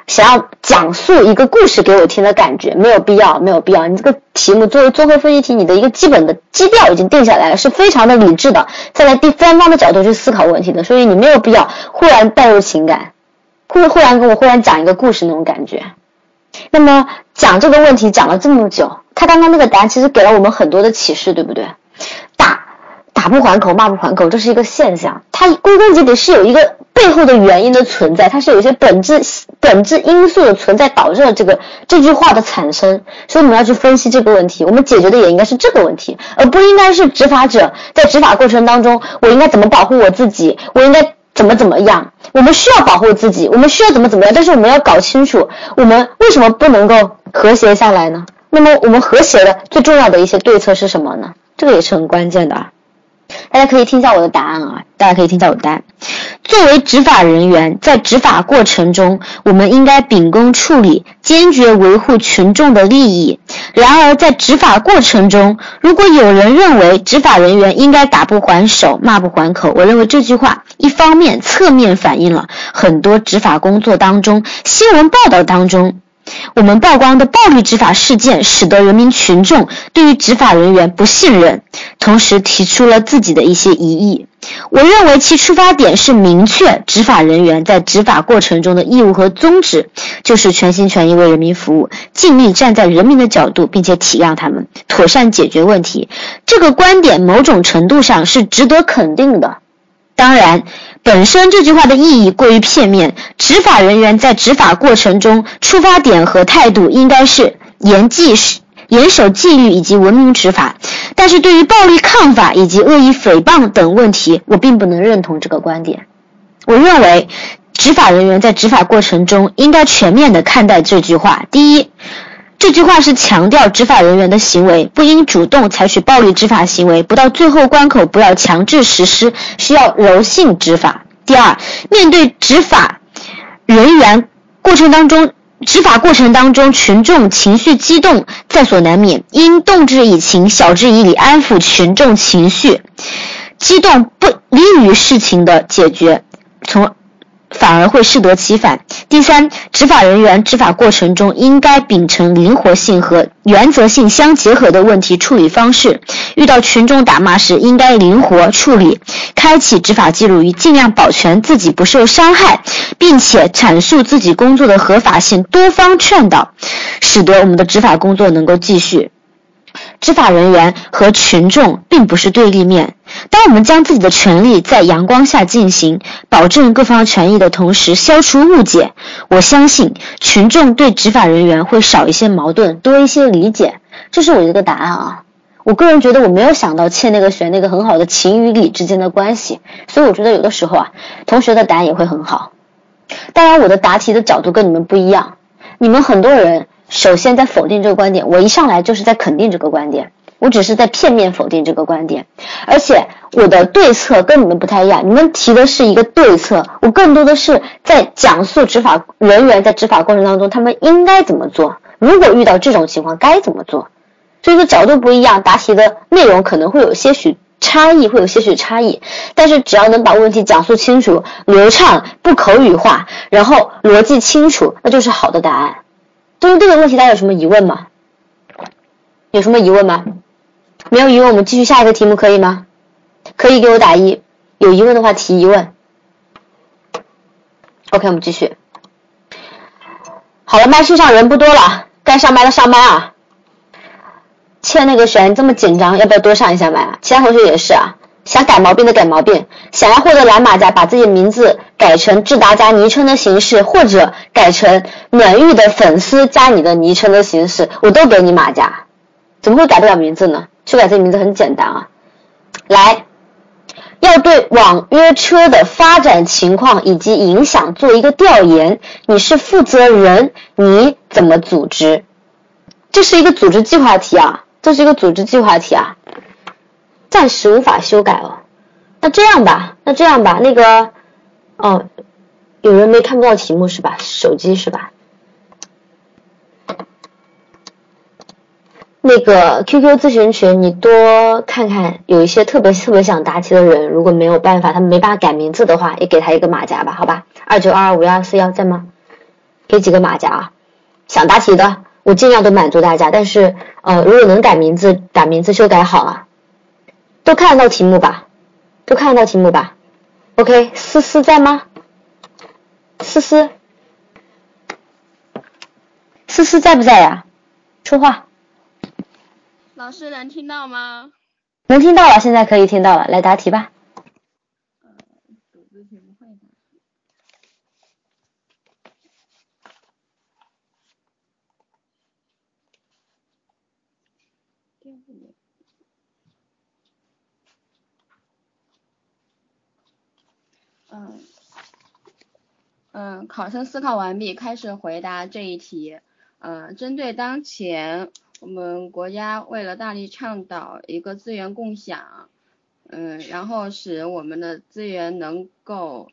想要讲述一个故事给我听的感觉，没有必要，没有必要。你这个题目作为综合分析题，你的一个基本的基调已经定下来了，是非常的理智的，站在第三方的角度去思考问题的，所以你没有必要忽然带入情感，忽忽然跟我忽然讲一个故事那种感觉。那么讲这个问题讲了这么久，他刚刚那个答案其实给了我们很多的启示，对不对？打打不还口，骂不还口，这是一个现象。它归根结底是有一个背后的原因的存在，它是有一些本质本质因素的存在导致了这个这句话的产生。所以我们要去分析这个问题，我们解决的也应该是这个问题，而不应该是执法者在执法过程当中，我应该怎么保护我自己，我应该怎么怎么样。我们需要保护自己，我们需要怎么怎么样，但是我们要搞清楚，我们为什么不能够和谐下来呢？那么我们和谐的最重要的一些对策是什么呢？这个也是很关键的啊！大家可以听一下我的答案啊！大家可以听一下我的答案。作为执法人员，在执法过程中，我们应该秉公处理，坚决维护群众的利益。然而，在执法过程中，如果有人认为执法人员应该打不还手、骂不还口，我认为这句话一方面侧面反映了很多执法工作当中、新闻报道当中。我们曝光的暴力执法事件，使得人民群众对于执法人员不信任，同时提出了自己的一些疑义。我认为其出发点是明确执法人员在执法过程中的义务和宗旨，就是全心全意为人民服务，尽力站在人民的角度，并且体谅他们，妥善解决问题。这个观点某种程度上是值得肯定的。当然。本身这句话的意义过于片面，执法人员在执法过程中出发点和态度应该是严纪、严守纪律以及文明执法。但是对于暴力抗法以及恶意诽谤等问题，我并不能认同这个观点。我认为，执法人员在执法过程中应该全面的看待这句话。第一。这句话是强调执法人员的行为不应主动采取暴力执法行为，不到最后关口不要强制实施，需要柔性执法。第二，面对执法人员过程当中，执法过程当中群众情绪激动在所难免，应动之以情，晓之以理，安抚群众情绪，激动不利于事情的解决，从。反而会适得其反。第三，执法人员执法过程中应该秉承灵活性和原则性相结合的问题处理方式。遇到群众打骂时，应该灵活处理，开启执法记录仪，尽量保全自己不受伤害，并且阐述自己工作的合法性，多方劝导，使得我们的执法工作能够继续。执法人员和群众并不是对立面。当我们将自己的权利在阳光下进行，保证各方权益的同时，消除误解，我相信群众对执法人员会少一些矛盾，多一些理解。这是我一个答案啊。我个人觉得我没有想到欠那个选那个很好的情与理之间的关系，所以我觉得有的时候啊，同学的答案也会很好。当然，我的答题的角度跟你们不一样，你们很多人首先在否定这个观点，我一上来就是在肯定这个观点。我只是在片面否定这个观点，而且我的对策跟你们不太一样。你们提的是一个对策，我更多的是在讲述执法人员在执法过程当中他们应该怎么做，如果遇到这种情况该怎么做。所以说角度不一样，答题的内容可能会有些许差异，会有些许差异。但是只要能把问题讲述清楚、流畅、不口语化，然后逻辑清楚，那就是好的答案。对于这个问题，大家有什么疑问吗？有什么疑问吗？没有疑问，我们继续下一个题目，可以吗？可以给我打一，有疑问的话提疑问。OK，我们继续。好了，麦序上人不多了，该上麦的上麦啊。欠那个谁这么紧张，要不要多上一下麦啊？其他同学也是啊，想改毛病的改毛病，想要获得蓝马甲，把自己的名字改成智达加昵称的形式，或者改成暖玉的粉丝加你的昵称的形式，我都给你马甲。怎么会改不了名字呢？修改这个名字很简单啊，来，要对网约车的发展情况以及影响做一个调研。你是负责人，你怎么组织？这是一个组织计划题啊，这是一个组织计划题啊，暂时无法修改哦。那这样吧，那这样吧，那个，哦，有人没看不到题目是吧？手机是吧？那个 QQ 咨询群，你多看看，有一些特别特别想答题的人，如果没有办法，他们没办法改名字的话，也给他一个马甲吧，好吧？二九二二五幺二四幺在吗？给几个马甲啊？想答题的，我尽量都满足大家，但是呃，如果能改名字，把名字修改好啊，都看得到题目吧？都看得到题目吧？OK，思思在吗？思思，思思在不在呀？说话。老师能听到吗？能听到了，现在可以听到了，来答题吧。嗯嗯，考生思考完毕，开始回答这一题。嗯，针对当前。我们国家为了大力倡导一个资源共享，嗯，然后使我们的资源能够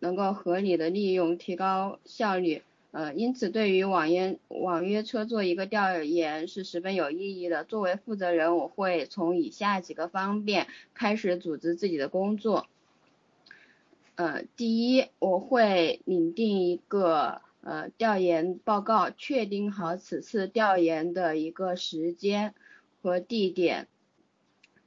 能够合理的利用，提高效率，呃，因此对于网约网约车做一个调研是十分有意义的。作为负责人，我会从以下几个方面开始组织自己的工作。呃，第一，我会拟定一个。呃，调研报告确定好此次调研的一个时间和地点，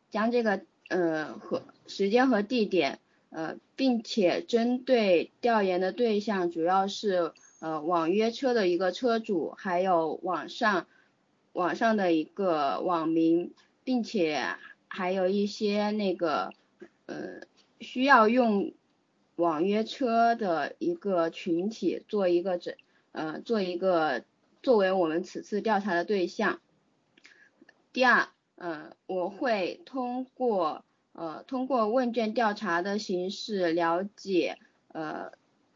将这个呃和时间和地点呃，并且针对调研的对象主要是呃网约车的一个车主，还有网上网上的一个网民，并且还有一些那个呃需要用。网约车的一个群体做一个整，呃，做一个作为我们此次调查的对象。第二，呃，我会通过呃通过问卷调查的形式了解呃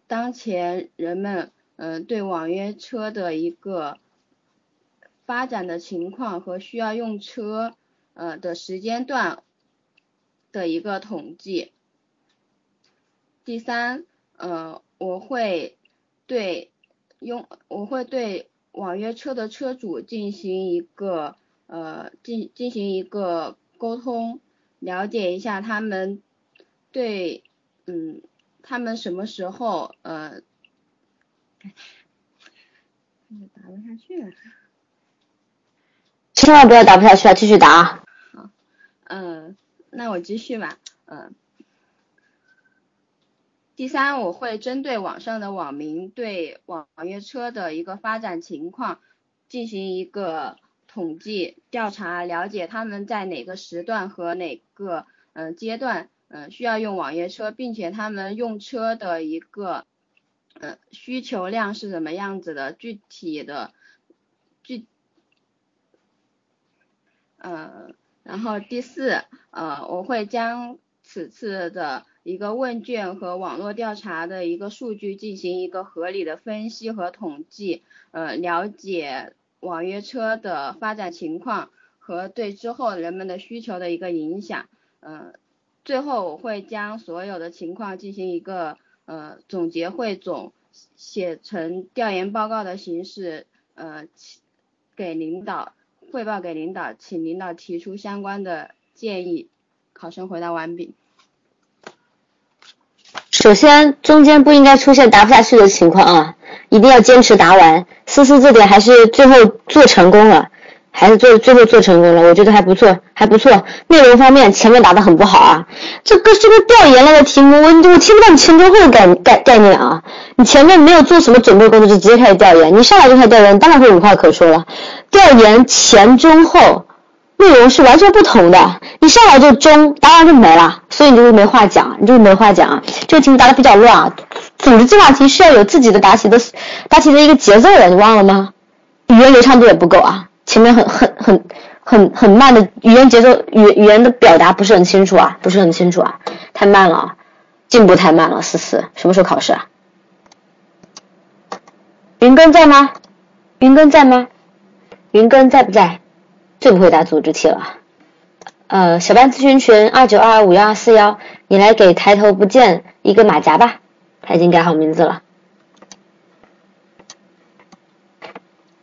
当前人们呃对网约车的一个发展的情况和需要用车呃的时间段的一个统计。第三，呃，我会对用我会对网约车的车主进行一个呃进进行一个沟通，了解一下他们对嗯他们什么时候呃 打不下去了，千万不要打不下去啊，继续打。好，嗯，那我继续吧，嗯。第三，我会针对网上的网民对网约车的一个发展情况进行一个统计调查，了解他们在哪个时段和哪个嗯阶段嗯需要用网约车，并且他们用车的一个呃需求量是怎么样子的，具体的具嗯然后第四，呃，我会将此次的一个问卷和网络调查的一个数据进行一个合理的分析和统计，呃，了解网约车的发展情况和对之后人们的需求的一个影响，呃，最后我会将所有的情况进行一个呃总结汇总，写成调研报告的形式，呃，给领导汇报给领导，请领导提出相关的建议。考生回答完毕。首先，中间不应该出现答不下去的情况啊，一定要坚持答完。思思这点还是最后做成功了，还是做最后做成功了，我觉得还不错，还不错。内容方面前面答的很不好啊，这个这个调研类的题目，我我听不到你前中后的概概概念啊，你前面没有做什么准备工作就直接开始调研，你上来就开始调研，当然会无话可说了。调研前中后。内容是完全不同的，你上来就中，答完就没了，所以你就是没话讲，你就是没话讲啊。这个题目答的比较乱啊，组织计划题是要有自己的答题的答题的一个节奏的，你忘了吗？语言流畅度也不够啊，前面很很很很很慢的语言节奏，语语言的表达不是很清楚啊，不是很清楚啊，太慢了，进步太慢了。思思，什么时候考试啊？云根在吗？云根在吗？云根在不在？最不会打组织题了，呃，小班咨询群二九二五幺二四幺，你来给抬头不见一个马甲吧，他已经改好名字了。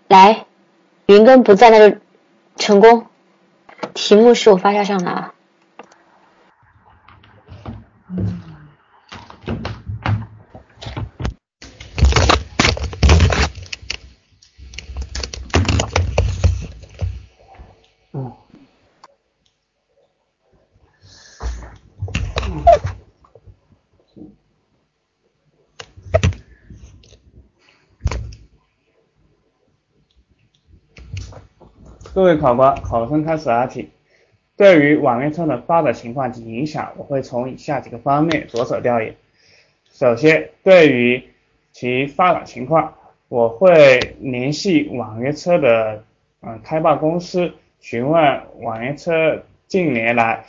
来，云根不在那就成功。题目是我发下上的啊。各位考官，考生开始答题。对于网约车的发展情况及影响，我会从以下几个方面着手调研。首先，对于其发展情况，我会联系网约车的嗯开办公司，询问网约车近年来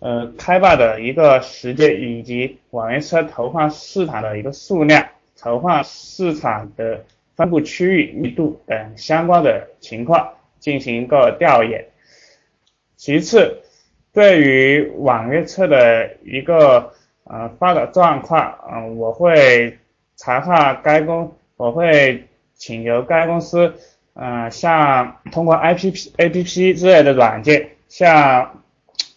呃开办的一个时间以及网约车投放市场的一个数量、投放市场的分布区域密度等相关的情况。进行一个调研。其次，对于网约车的一个呃发展状况，嗯，我会查看该公，我会请求该公司，嗯，像通过 I P P A P P 之类的软件，向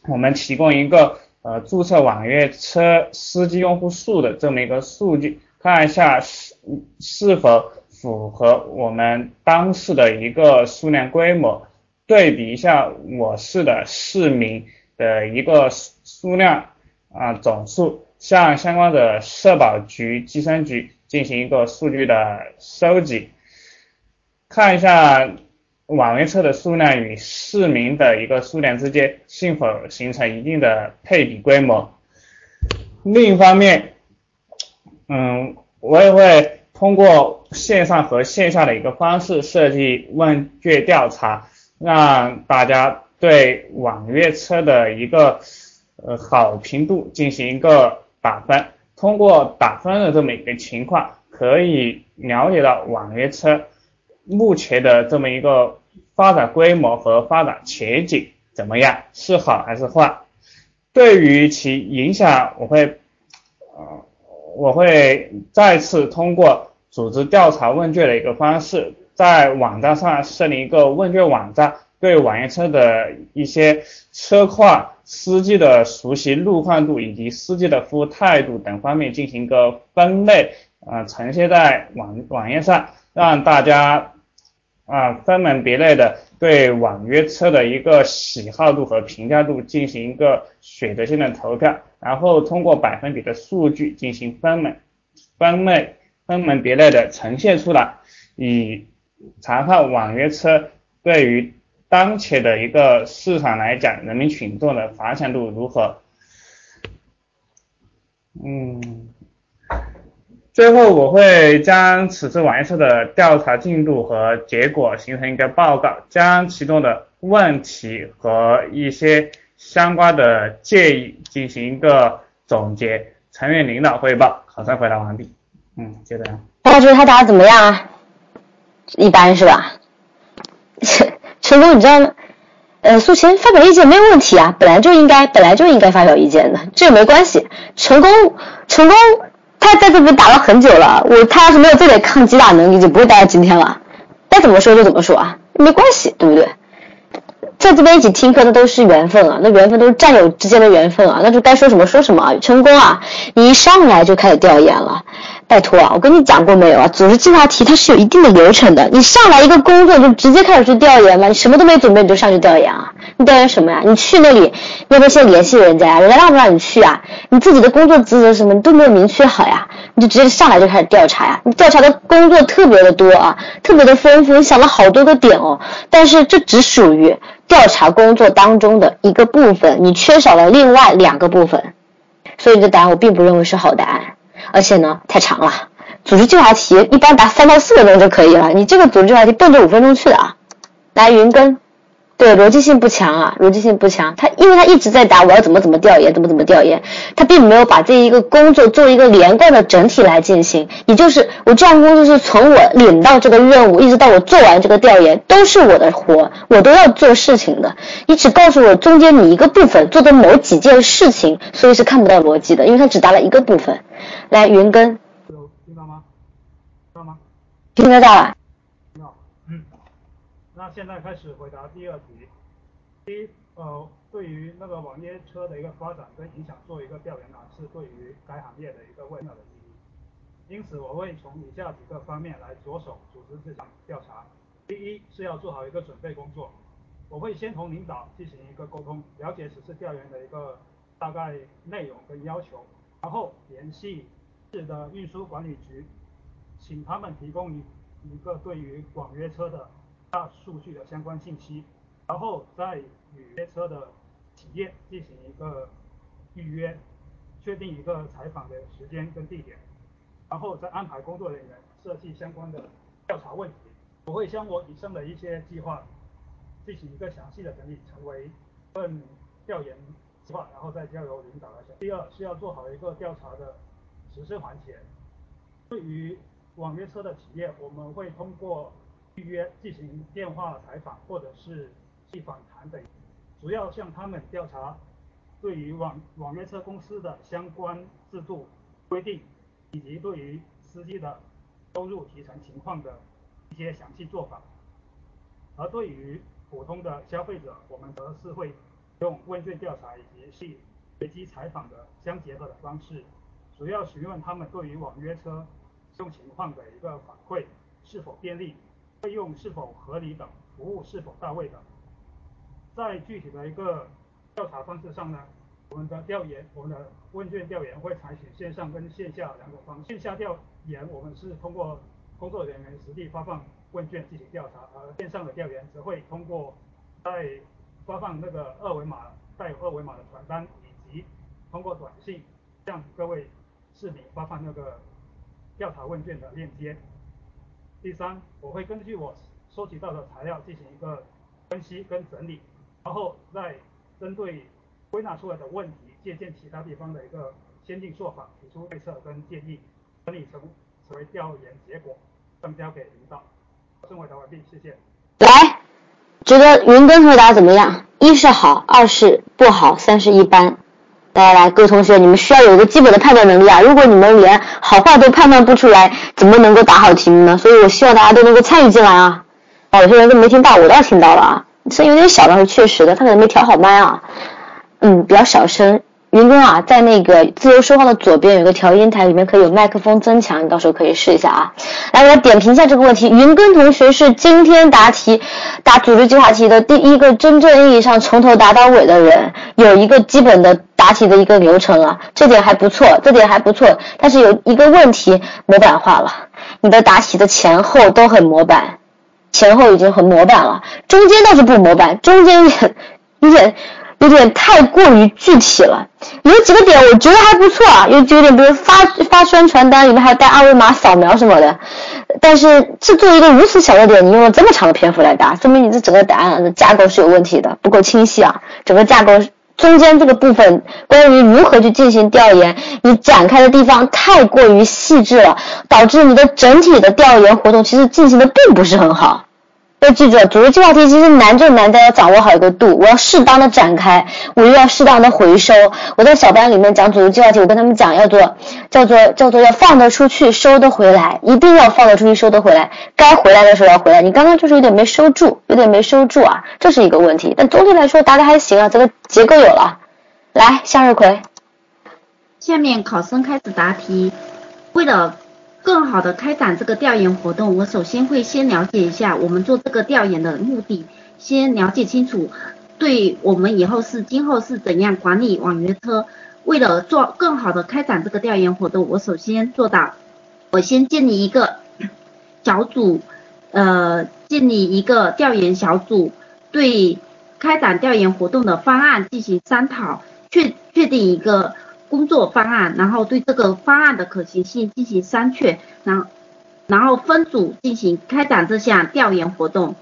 我们提供一个呃注册网约车司机用户数的这么一个数据，看一下是是否。符合我们当时的一个数量规模，对比一下我市的市民的一个数量啊总数，向相关的社保局、计生局进行一个数据的收集，看一下网约车的数量与市民的一个数量之间是否形成一定的配比规模。另一方面，嗯，我也会。通过线上和线下的一个方式设计问卷调查，让大家对网约车的一个呃好评度进行一个打分。通过打分的这么一个情况，可以了解到网约车目前的这么一个发展规模和发展前景怎么样，是好还是坏？对于其影响，我会呃我会再次通过。组织调查问卷的一个方式，在网站上设立一个问卷网站，对网约车的一些车况、司机的熟悉路况度以及司机的服务态度等方面进行一个分类，啊，呈现在网网页上，让大家啊分门别类的对网约车的一个喜好度和评价度进行一个选择性的投票，然后通过百分比的数据进行分门分类。分门别类的呈现出来，以查看网约车对于当前的一个市场来讲，人民群众的反响度如何？嗯，最后我会将此次网约车的调查进度和结果形成一个报告，将其中的问题和一些相关的建议进行一个总结，成员领导汇报。考生回答完毕。嗯，觉得。大家觉得他打的怎么样啊？一般是吧？陈陈总，你知道吗？呃，苏晴发表意见没有问题啊，本来就应该，本来就应该发表意见的，这也没关系。成功，成功，他在这边打了很久了，我他要是没有这点抗击打能力，就不会待到今天了。该怎么说就怎么说啊，没关系，对不对？在这边一起听课，那都是缘分啊，那缘分都是战友之间的缘分啊，那就该说什么说什么啊。成功啊，你一上来就开始调研了。拜托啊，我跟你讲过没有啊？组织计划题它是有一定的流程的。你上来一个工作就直接开始去调研吗？你什么都没准备你就上去调研啊？你调研什么呀？你去那里你要不要先联系人家呀？人家让不让你去啊？你自己的工作职责什么你都没有明确好呀？你就直接上来就开始调查呀？你调查的工作特别的多啊，特别的丰富，你想了好多个点哦。但是这只属于调查工作当中的一个部分，你缺少了另外两个部分，所以你的答案我并不认为是好答案。而且呢，太长了。组织计划题一般答三到四分钟就可以了，你这个组织计划题奔着五分钟去的啊！来，云根，对，逻辑性不强啊，逻辑性不强。他因为他一直在答我要怎么怎么调研，怎么怎么调研，他并没有把这一个工作做一个连贯的整体来进行。也就是我这项工作是从我领到这个任务，一直到我做完这个调研，都是我的活，我都要做事情的。你只告诉我中间你一个部分做的某几件事情，所以是看不到逻辑的，因为他只答了一个部分。来，云根，有听到吗？听到吗？听得到了。现在开始回答第二题。第一，呃，对于那个网约车的一个发展跟影响做一个调研呢，是对于该行业的一个重要的意义。因此，我会从以下几个方面来着手组织这项调查。第一，是要做好一个准备工作。我会先同领导进行一个沟通，了解此次调研的一个大概内容跟要求。然后联系市的运输管理局，请他们提供一一个对于网约车的大数据的相关信息，然后再与约车的企业进行一个预约，确定一个采访的时间跟地点，然后再安排工作人员设计相关的调查问题。我会将我以上的一些计划进行一个详细的整理，成为一份调研计划。然后再交由领导来选。第二是要做好一个调查的实施环节。对于网约车的企业，我们会通过预约进行电话采访或者是去访谈等，主要向他们调查对于网网约车公司的相关制度规定，以及对于司机的收入提成情况的一些详细做法。而对于普通的消费者，我们则是会。用问卷调查以及系随机采访的相结合的方式，主要询问他们对于网约车使用情况的一个反馈是否便利、费用是否合理等，服务是否到位等。在具体的一个调查方式上呢，我们的调研，我们的问卷调研会采取线上跟线下两种方式。线下调研我们是通过工作人员实地发放问卷进行调查，而线上的调研则会通过在发放那个二维码带有二维码的传单，以及通过短信向各位市民发放那个调查问卷的链接。第三，我会根据我收集到的材料进行一个分析跟整理，然后再针对归纳出来的问题，借鉴其他地方的一个先进做法，提出对策跟建议，整理成成为调研结果，上交给领导。正回答完毕，谢谢。来。觉得云根回答怎么样？一是好，二是不好，三是一般。大家来，各位同学，你们需要有一个基本的判断能力啊！如果你们连好坏都判断不出来，怎么能够答好题目呢？所以我希望大家都能够参与进来啊！啊，有些人都没听到，我倒听到了啊，声音有点小，但是确实的，他可能没调好麦啊，嗯，比较小声。云根啊，在那个自由说话的左边有个调音台，里面可以有麦克风增强，你到时候可以试一下啊。来，我来点评一下这个问题。云根同学是今天答题答组织计划题的第一个真正意义上从头答到尾的人，有一个基本的答题的一个流程啊，这点还不错，这点还不错。但是有一个问题模板化了，你的答题的前后都很模板，前后已经很模板了，中间倒是不模板，中间也也。有点太过于具体了。有几个点我觉得还不错啊，有几个点，比如发发宣传单里面还有带二维码扫描什么的，但是这作一个如此小的点，你用了这么长的篇幅来答，说明你这整个答案的架构是有问题的，不够清晰啊，整个架构。中间这个部分关于如何去进行调研，你展开的地方太过于细致了，导致你的整体的调研活动其实进行的并不是很好。要记住，组织计划题其实难就难在要掌握好一个度，我要适当的展开，我又要适当的回收。我在小班里面讲组织计划题，我跟他们讲要做叫做叫做要放得出去，收得回来，一定要放得出去，收得回来，该回来的时候要回来。你刚刚就是有点没收住，有点没收住啊，这是一个问题。但总体来说答的还行啊，这个结构有了。来，向日葵，下面考生开始答题，为了。更好的开展这个调研活动，我首先会先了解一下我们做这个调研的目的，先了解清楚，对我们以后是今后是怎样管理网约车。为了做更好的开展这个调研活动，我首先做到，我先建立一个小组，呃，建立一个调研小组，对开展调研活动的方案进行商讨，确确定一个。工作方案，然后对这个方案的可行性进行商榷，然然后分组进行开展这项调研活动。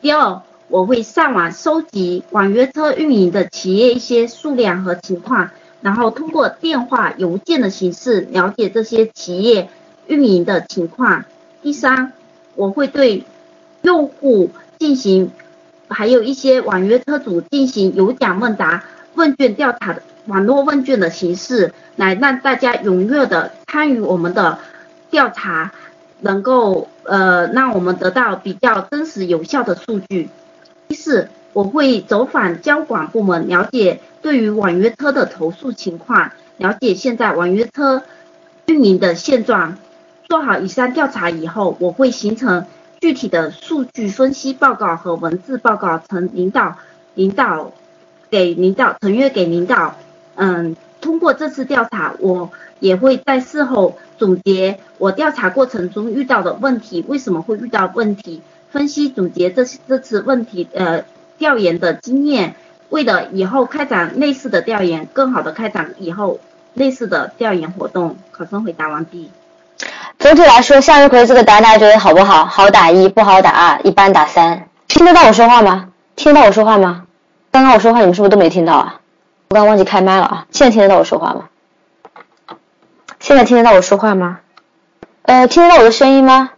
第二，我会上网收集网约车运营的企业一些数量和情况，然后通过电话、邮件的形式了解这些企业运营的情况。第三，我会对用户进行，还有一些网约车主进行有奖问答问卷调查的。网络问卷的形式，来让大家踊跃的参与我们的调查，能够呃让我们得到比较真实有效的数据。第四，我会走访交管部门，了解对于网约车的投诉情况，了解现在网约车运营的现状。做好以上调查以后，我会形成具体的数据分析报告和文字报告，呈领导领导给领导呈阅给领导。嗯，通过这次调查，我也会在事后总结我调查过程中遇到的问题，为什么会遇到问题，分析总结这这次问题呃调研的经验，为了以后开展类似的调研，更好的开展以后类似的调研活动。考生回答完毕。总体来说，向日葵这个答案大家觉得好不好？好打一，不好打二，一般打三。听得到我说话吗？听得到我说话吗？刚刚我说话你们是不是都没听到啊？我刚忘记开麦了啊！现在听得到我说话吗？现在听得到我说话吗？呃，听得到我的声音吗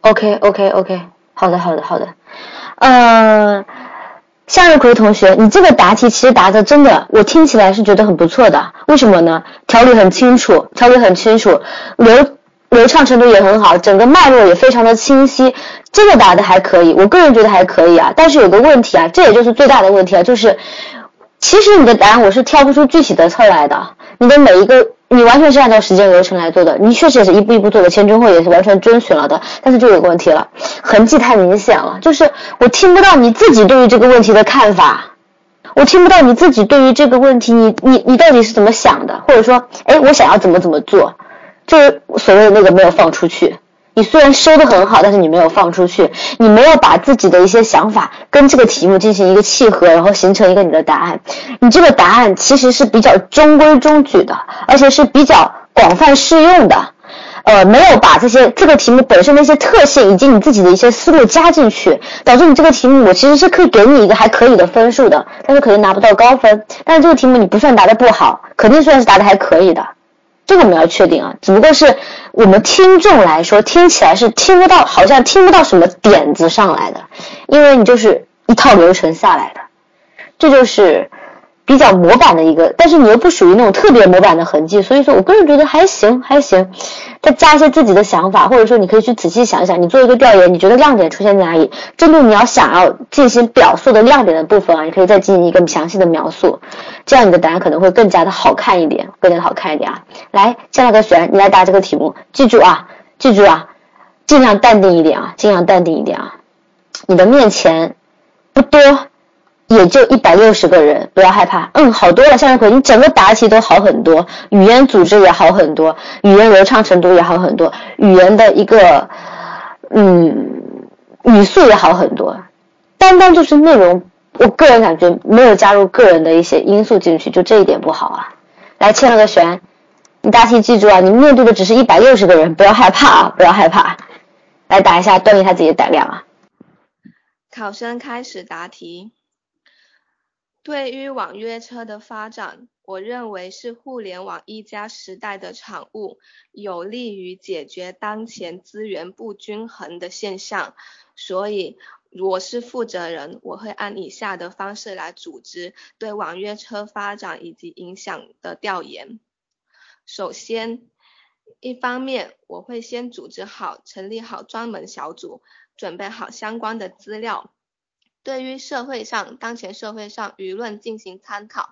？OK OK OK，好的好的好的。嗯，向日葵同学，你这个答题其实答的真的，我听起来是觉得很不错的。为什么呢？条理很清楚，条理很清楚，流流畅程度也很好，整个脉络也非常的清晰，这个答的还可以，我个人觉得还可以啊。但是有个问题啊，这也就是最大的问题啊，就是。其实你的答案我是挑不出具体的刺来的，你的每一个你完全是按照时间流程来做的，你确实也是一步一步做的，前中后也是完全遵循了的。但是就有个问题了，痕迹太明显了，就是我听不到你自己对于这个问题的看法，我听不到你自己对于这个问题，你你你到底是怎么想的，或者说，哎，我想要怎么怎么做，就是所谓的那个没有放出去。你虽然收的很好，但是你没有放出去，你没有把自己的一些想法跟这个题目进行一个契合，然后形成一个你的答案。你这个答案其实是比较中规中矩的，而且是比较广泛适用的。呃，没有把这些这个题目本身的一些特性以及你自己的一些思路加进去，导致你这个题目我其实是可以给你一个还可以的分数的，但是可能拿不到高分。但是这个题目你不算答的不好，肯定算是答的还可以的。这个我们要确定啊，只不过是我们听众来说，听起来是听不到，好像听不到什么点子上来的，因为你就是一套流程下来的，这就是。比较模板的一个，但是你又不属于那种特别模板的痕迹，所以说我个人觉得还行还行。再加一些自己的想法，或者说你可以去仔细想一想，你做一个调研，你觉得亮点出现在哪里？针对你要想要进行表述的亮点的部分啊，你可以再进行一个详细的描述，这样你的答案可能会更加的好看一点，更加的好看一点啊。来，向那个璇，你来答这个题目，记住啊，记住啊，尽量淡定一点啊，尽量淡定一点啊。你的面前不多。也就一百六十个人，不要害怕。嗯，好多了，向日葵，你整个答题都好很多，语言组织也好很多，语言流畅程度也好很多，语言的一个嗯语速也好很多。单单就是内容我个人感觉没有加入个人的一些因素进去，就这一点不好啊。来签了个旋，你答题记住啊，你面对的只是一百六十个人，不要害怕啊，不要害怕。来打一下，锻炼一下自己的胆量啊。考生开始答题。对于网约车的发展，我认为是互联网一加时代的产物，有利于解决当前资源不均衡的现象。所以，我是负责人，我会按以下的方式来组织对网约车发展以及影响的调研。首先，一方面我会先组织好、成立好专门小组，准备好相关的资料。对于社会上当前社会上舆论进行参考，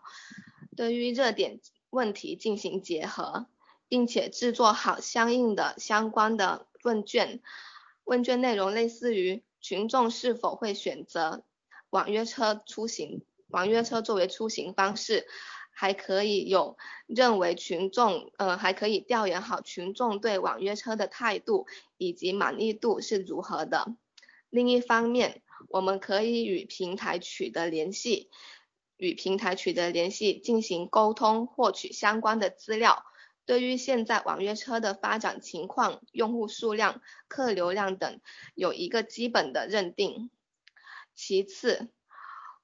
对于热点问题进行结合，并且制作好相应的相关的问卷。问卷内容类似于群众是否会选择网约车出行，网约车作为出行方式，还可以有认为群众，呃，还可以调研好群众对网约车的态度以及满意度是如何的。另一方面，我们可以与平台取得联系，与平台取得联系进行沟通，获取相关的资料。对于现在网约车的发展情况、用户数量、客流量等，有一个基本的认定。其次，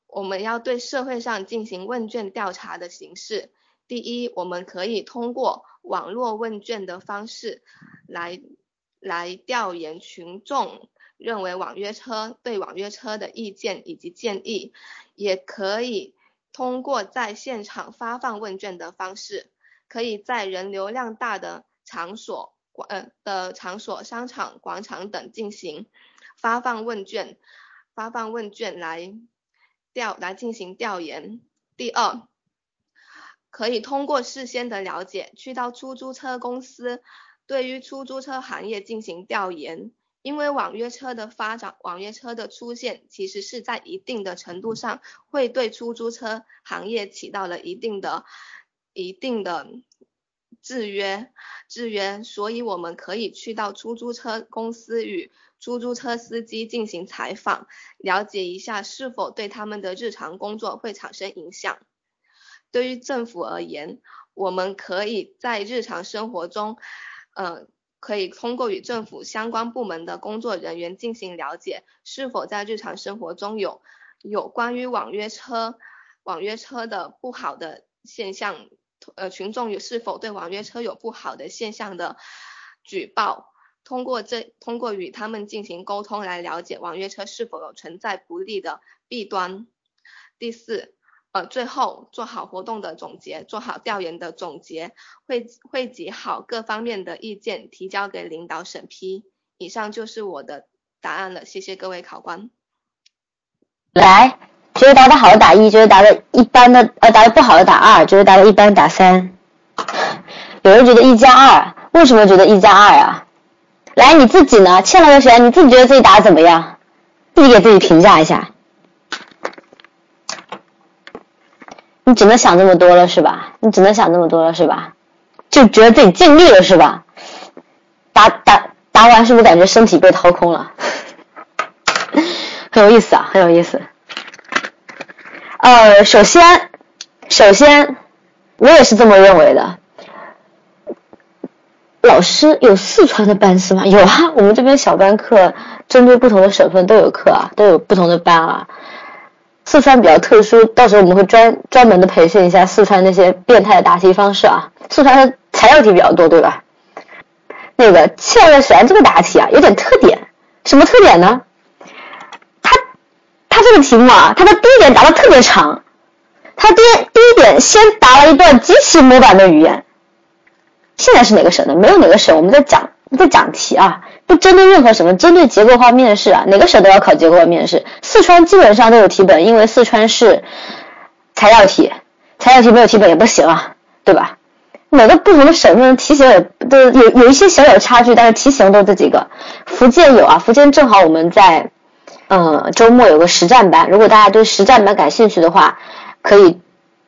我们要对社会上进行问卷调查的形式。第一，我们可以通过网络问卷的方式来来调研群众。认为网约车对网约车的意见以及建议，也可以通过在现场发放问卷的方式，可以在人流量大的场所、呃的场所、商场、广场等进行发放问卷，发放问卷来调来进行调研。第二，可以通过事先的了解，去到出租车公司，对于出租车行业进行调研。因为网约车的发展，网约车的出现，其实是在一定的程度上会对出租车行业起到了一定的、一定的制约、制约。所以我们可以去到出租车公司与出租车司机进行采访，了解一下是否对他们的日常工作会产生影响。对于政府而言，我们可以在日常生活中，呃。可以通过与政府相关部门的工作人员进行了解，是否在日常生活中有有关于网约车网约车的不好的现象，呃，群众有是否对网约车有不好的现象的举报，通过这通过与他们进行沟通来了解网约车是否有存在不利的弊端。第四。呃，最后做好活动的总结，做好调研的总结，汇汇集好各方面的意见，提交给领导审批。以上就是我的答案了，谢谢各位考官。来，觉得答的好的打一，觉得答的一般的呃答的不好的打二，觉得答的一般打三。有人觉得一加二，为什么觉得一加二啊？来，你自己呢？欠了个钱，你自己觉得自己答的怎么样？自己给自己评价一下。你只能想这么多了是吧？你只能想这么多了是吧？就觉得自己尽力了是吧？答答答完是不是感觉身体被掏空了？很有意思啊，很有意思。呃，首先，首先，我也是这么认为的。老师有四川的班是吗？有啊，我们这边小班课针对不同的省份都有课啊，都有不同的班啊。四川比较特殊，到时候我们会专专门的培训一下四川那些变态的答题方式啊。四川的材料题比较多，对吧？那个欠了旋这个答题啊，有点特点，什么特点呢？它它这个题目啊，它的第一点答的特别长，它第第一点先答了一段极其模板的语言。现在是哪个省的？没有哪个省，我们在讲在讲题啊。不针对任何什么，针对结构化面试啊，哪个省都要考结构化面试。四川基本上都有题本，因为四川是材料题，材料题没有题本也不行啊，对吧？每个不同的省份题型也都有有一些小小差距，但是题型都这几个。福建有啊，福建正好我们在嗯周末有个实战班，如果大家对实战班感兴趣的话，可以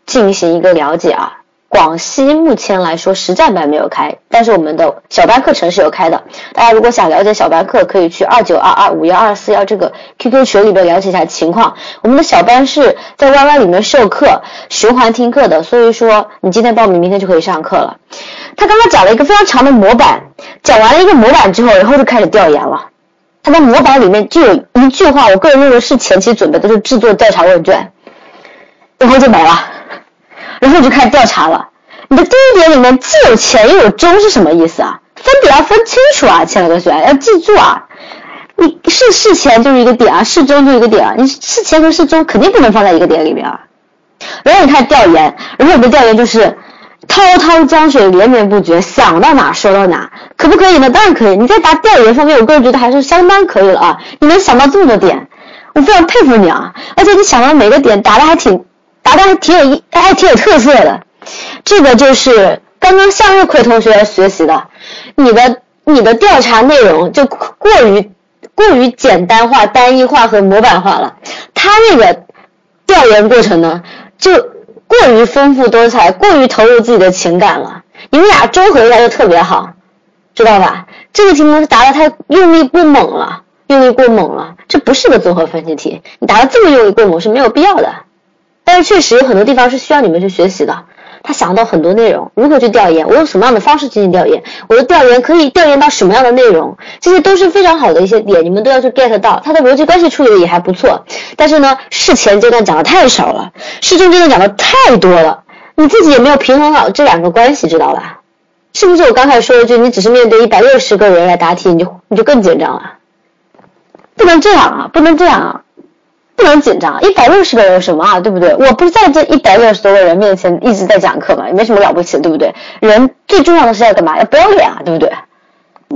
进行一个了解啊。广西目前来说实战班没有开，但是我们的小班课程是有开的。大家如果想了解小班课，可以去二九二二五幺二四幺这个 QQ 群里边了解一下情况。我们的小班是在 YY 里面授课，循环听课的，所以说你今天报名，明天就可以上课了。他刚刚讲了一个非常长的模板，讲完了一个模板之后，然后就开始调研了。他的模板里面就有一句话，我个人认为是前期准备的，就是制作调查问卷，然后就没了。然后就开始调查了。你的第一点里面既有钱又有中是什么意思啊？分别要分清楚啊，亲爱的同学，要记住啊。你是是钱就是一个点啊，是中就一个点啊。你是钱和是中肯定不能放在一个点里面啊。然后你开始调研，然后我们的调研就是滔滔江水连绵不绝，想到哪说到哪，可不可以呢？当然可以。你在答调研方面，我个人觉得还是相当可以了啊。你能想到这么多点，我非常佩服你啊。而且你想到每个点答的还挺。答的还挺有意，还挺有特色的。这个就是刚刚向日葵同学学习的。你的你的调查内容就过于过于简单化、单一化和模板化了。他那个调研过程呢，就过于丰富多彩，过于投入自己的情感了。你们俩综合一下就特别好，知道吧？这个题目答的太用力过猛了，用力过猛了。这不是个综合分析题，你答的这么用力过猛是没有必要的。但是确实有很多地方是需要你们去学习的。他想到很多内容，如何去调研，我用什么样的方式进行调研，我的调研可以调研到什么样的内容，这些都是非常好的一些点，你们都要去 get 到。他的逻辑关系处理的也还不错，但是呢，事前阶段讲的太少了，事中阶段讲的太多了，你自己也没有平衡好这两个关系，知道吧？是不是我刚才说的句，你只是面对一百六十个人来答题，你就你就更紧张了？不能这样啊，不能这样啊！不能紧张，一百六十个人有什么啊？对不对？我不是在这一百六十多个人面前一直在讲课嘛，也没什么了不起，对不对？人最重要的是要干嘛？要不要脸啊，对不对？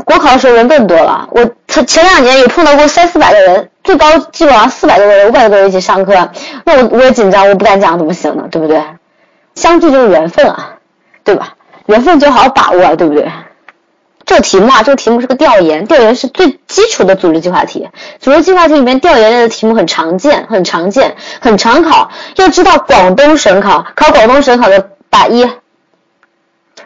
国考的时候人更多了，我前前两年有碰到过三四百个人，最高基本上四百多个人、五百多个人一起上课，那我我也紧张，我不敢讲怎么行呢？对不对？相聚就是缘分啊，对吧？缘分就好好把握啊，对不对？这个题目啊，这个题目是个调研，调研是最基础的组织计划题。组织计划题里面调研类的题目很常见，很常见，很常考。要知道广东省考，考广东省考的打一。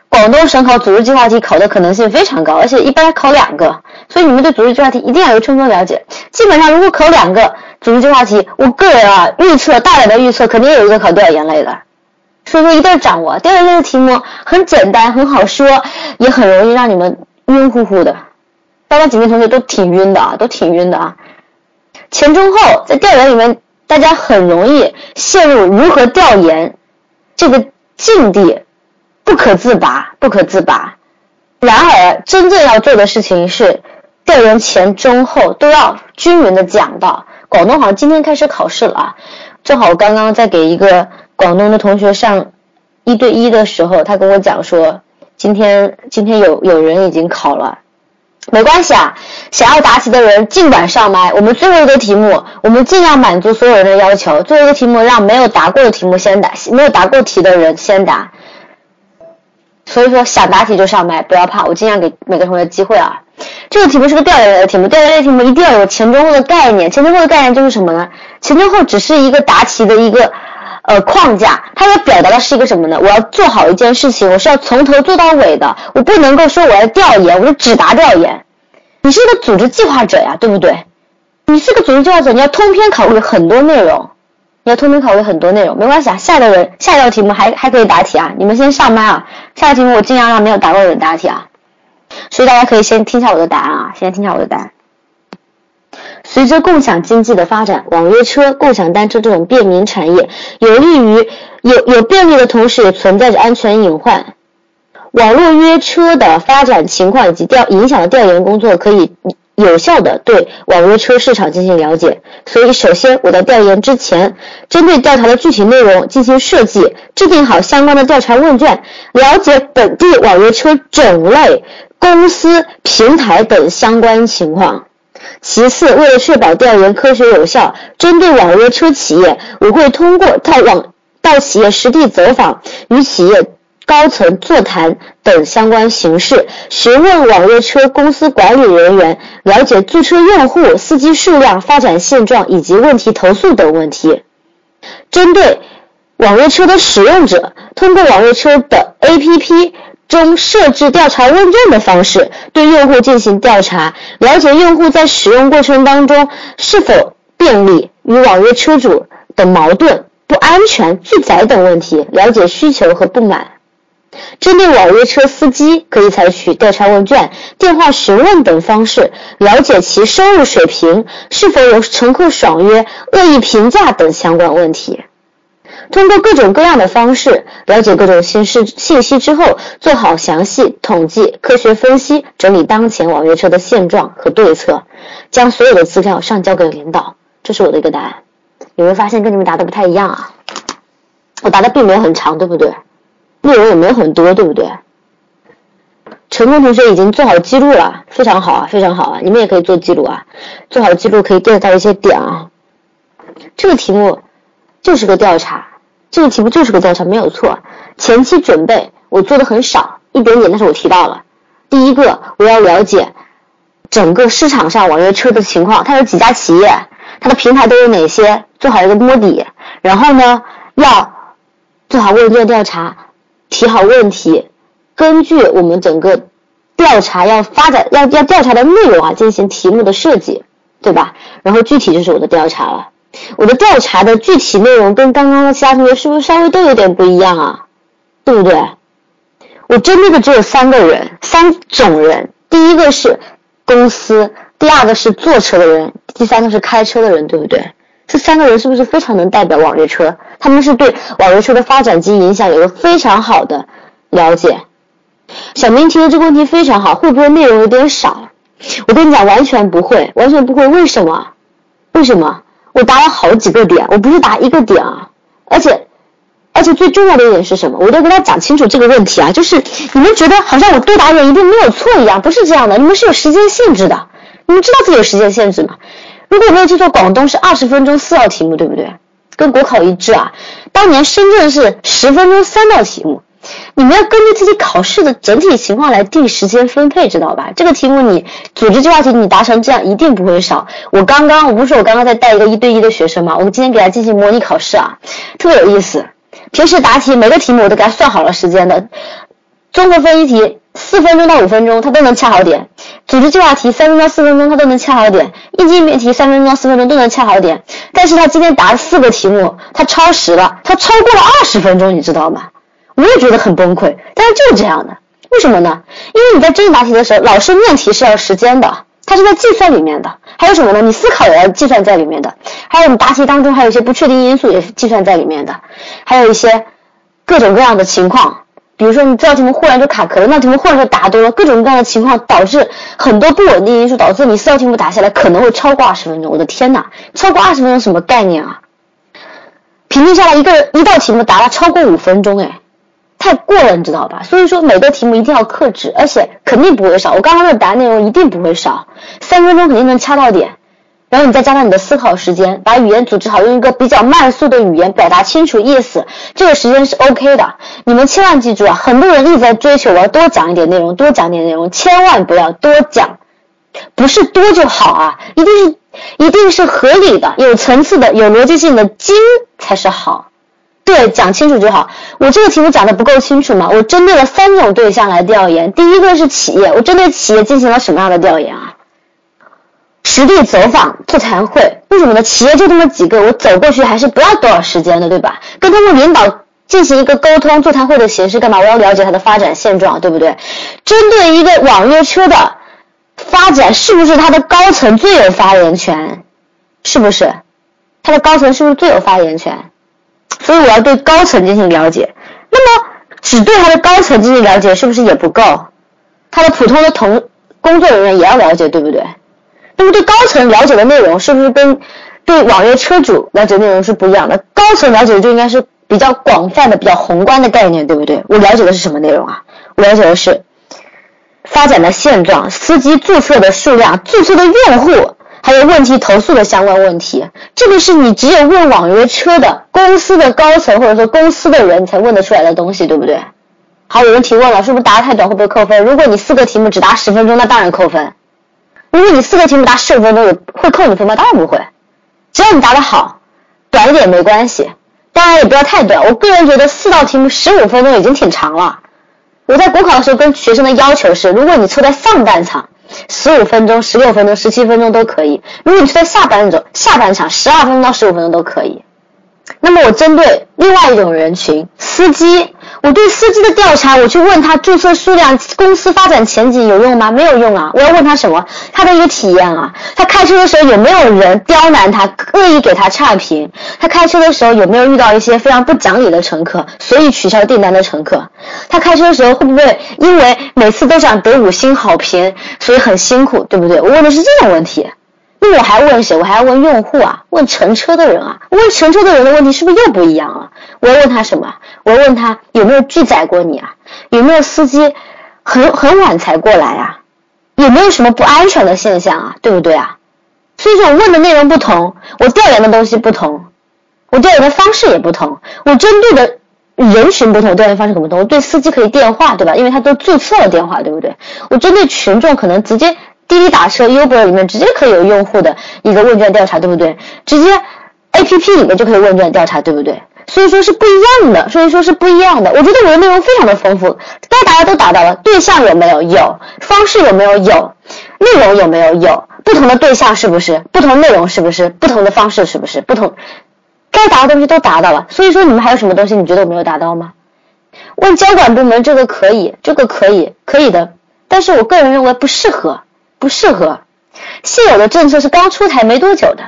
广东省考组织计划题考的可能性非常高，而且一般考两个，所以你们对组织计划题一定要有充分了解。基本上如果考两个组织计划题，我个人啊预测，大胆的预测，肯定有一个考调研类的。所以说一定要掌握调研类的题目，很简单，很好说，也很容易让你们。晕乎乎的，大家几名同学都挺晕的啊，都挺晕的啊。前中后在调研里面，大家很容易陷入如何调研这个境地，不可自拔，不可自拔。然而，真正要做的事情是调研前中后都要均匀的讲到。广东好像今天开始考试了啊，正好我刚刚在给一个广东的同学上一对一的时候，他跟我讲说。今天今天有有人已经考了，没关系啊，想要答题的人尽管上麦。我们最后一个题目，我们尽量满足所有人的要求。最后一个题目让没有答过的题目先答，没有答过题的人先答。所以说想答题就上麦，不要怕，我尽量给每个同学机会啊。这个题目是个调研类的题目，调研类题目一定要有前中后的概念。前中后的概念就是什么呢？前中后只是一个答题的一个。呃，框架，它要表达的是一个什么呢？我要做好一件事情，我是要从头做到尾的，我不能够说我要调研，我就只答调研。你是一个组织计划者呀，对不对？你是个组织计划者，你要通篇考虑很多内容，你要通篇考虑很多内容，没关系啊。下一个人，下一道题目还还可以答题啊，你们先上麦啊。下道题目我尽量让没有答过的人答题啊，所以大家可以先听一下我的答案啊，先听一下我的答案。随着共享经济的发展，网约车、共享单车这种便民产业，有利于有有便利的同时，也存在着安全隐患。网络约车的发展情况以及调影响的调研工作，可以有效的对网约车市场进行了解。所以，首先我在调研之前，针对调查的具体内容进行设计，制定好相关的调查问卷，了解本地网约车种类、公司、平台等相关情况。其次，为了确保调研科学有效，针对网约车企业，我会通过到网到企业实地走访、与企业高层座谈等相关形式，询问网约车公司管理人员，了解租车用户、司机数量、发展现状以及问题投诉等问题。针对网约车的使用者通过网约车的 APP 中设置调查问卷的方式，对用户进行调查，了解用户在使用过程当中是否便利，与网约车主的矛盾、不安全、拒载等问题，了解需求和不满。针对网约车司机，可以采取调查问卷、电话询问等方式，了解其收入水平，是否有乘客爽约、恶意评价等相关问题。通过各种各样的方式了解各种信息信息之后，做好详细统计、科学分析，整理当前网约车的现状和对策，将所有的资料上交给领导。这是我的一个答案。有没有发现跟你们答的不太一样啊？我答的并没有很长，对不对？内容也没有很多，对不对？成功同学已经做好记录了，非常好啊，非常好啊！你们也可以做记录啊，做好记录可以 get 到一些点啊。这个题目就是个调查，这个题目就是个调查，没有错。前期准备我做的很少，一点点，但是我提到了。第一个，我要了解整个市场上网约车的情况，它有几家企业，它的平台都有哪些，做好一个摸底。然后呢，要做好问卷调查。提好问题，根据我们整个调查要发展要要调查的内容啊，进行题目的设计，对吧？然后具体就是我的调查了。我的调查的具体内容跟刚刚的其他同学是不是稍微都有点不一样啊？对不对？我针对的只有三个人，三种人。第一个是公司，第二个是坐车的人，第三个是开车的人，对不对？这三个人是不是非常能代表网约车？他们是对网约车的发展及影响有个非常好的了解。小明提的这个问题非常好，会不会内容有点少？我跟你讲，完全不会，完全不会。为什么？为什么？我答了好几个点，我不是答一个点啊。而且，而且最重要的一点是什么？我都跟他讲清楚这个问题啊，就是你们觉得好像我多答点一定没有错一样，不是这样的。你们是有时间限制的，你们知道自己有时间限制吗？如果没有记错，广东是二十分钟四道题目，对不对？跟国考一致啊。当年深圳是十分钟三道题目，你们要根据自己考试的整体情况来定时间分配，知道吧？这个题目你组织计划题你答成这样一定不会少。我刚刚我不是说我刚刚在带一个一对一的学生嘛？我们今天给他进行模拟考试啊，特别有意思。平时答题每个题目我都给他算好了时间的，综合分析题。四分钟到五分钟，他都能掐好点；组织计划题三分钟到四分钟，他都能掐好点；应急应变题三分钟到四分钟都能掐好点。但是他今天答了四个题目，他超时了，他超过了二十分钟，你知道吗？我也觉得很崩溃，但是就是这样的。为什么呢？因为你在真答题的时候，老师念题是要时间的，他是在计算里面的。还有什么呢？你思考也要计算在里面的。还有你答题当中还有一些不确定因素也是计算在里面的，还有一些各种各样的情况。比如说，你这道题目忽然就卡壳了，那题目忽然就答多了，各种各样的情况导致很多不稳定因素，导致你四道题目答下来可能会超过二十分钟。我的天呐，超过二十分钟什么概念啊？平均下来一个一道题目答了超过五分钟，哎，太过了，你知道吧？所以说每个题目一定要克制，而且肯定不会少。我刚刚的答案内容一定不会少，三分钟肯定能掐到点。然后你再加上你的思考时间，把语言组织好，用一个比较慢速的语言表达清楚意思，这个时间是 OK 的。你们千万记住啊，很多人一直在追求我要多讲一点内容，多讲点内容，千万不要多讲，不是多就好啊，一定是一定是合理的、有层次的、有逻辑性的精才是好。对，讲清楚就好。我这个题目讲的不够清楚吗？我针对了三种对象来调研，第一个是企业，我针对企业进行了什么样的调研啊？实地走访座谈会，为什么呢？企业就这么几个，我走过去还是不要多少时间的，对吧？跟他们领导进行一个沟通，座谈会的形式干嘛？我要了解他的发展现状，对不对？针对一个网约车的发展，是不是他的高层最有发言权？是不是？他的高层是不是最有发言权？所以我要对高层进行了解。那么只对他的高层进行了解，是不是也不够？他的普通的同工作人员也要了解，对不对？那么对高层了解的内容是不是跟对网约车主了解内容是不一样的？高层了解的就应该是比较广泛的、比较宏观的概念，对不对？我了解的是什么内容啊？我了解的是发展的现状、司机注册的数量、注册的用户，还有问题投诉的相关问题。这个是你只有问网约车的公司的高层或者说公司的人才问得出来的东西，对不对？好，有人提问了，是不是答的太短会不会扣分？如果你四个题目只答十分钟，那当然扣分。如果你四个题目答十五分钟，我会扣你分吗？当然不会，只要你答得好，短一点没关系，当然也不要太短，我个人觉得四道题目十五分钟已经挺长了。我在国考的时候跟学生的要求是，如果你抽在上半场，十五分钟、十六分钟、十七分钟都可以；如果你是在下半场，下半场十二分钟到十五分钟都可以。那么我针对另外一种人群，司机，我对司机的调查，我去问他注册数量、公司发展前景有用吗？没有用啊！我要问他什么？他的一个体验啊，他开车的时候有没有人刁难他，恶意给他差评？他开车的时候有没有遇到一些非常不讲理的乘客，所以取消订单的乘客？他开车的时候会不会因为每次都想得五星好评，所以很辛苦，对不对？我问的是这种问题。那我还问谁？我还要问用户啊，问乘车的人啊。问乘车的人的问题是不是又不一样了？我要问他什么？我要问他有没有拒载过你啊？有没有司机很很晚才过来啊？有没有什么不安全的现象啊？对不对啊？所以说我问的内容不同，我调研的东西不同，我调研的方式也不同，我针对的人群不同，调研方式可不同。我对司机可以电话，对吧？因为他都注册了电话，对不对？我针对群众可能直接。滴滴打车、Uber 里面直接可以有用户的一个问卷调查，对不对？直接 APP 里面就可以问卷调查，对不对？所以说是不一样的，所以说是不一样的。我觉得我的内容非常的丰富，该答的都答到了。对象有没有？有。方式有没有？有。内容有没有？有。不同的对象是不是？不同内容是不是？不同的方式是不是？不同，该答的东西都答到了。所以说你们还有什么东西你觉得我没有答到吗？问监管部门这个可以，这个可以，可以的。但是我个人认为不适合。不适合，现有的政策是刚出台没多久的，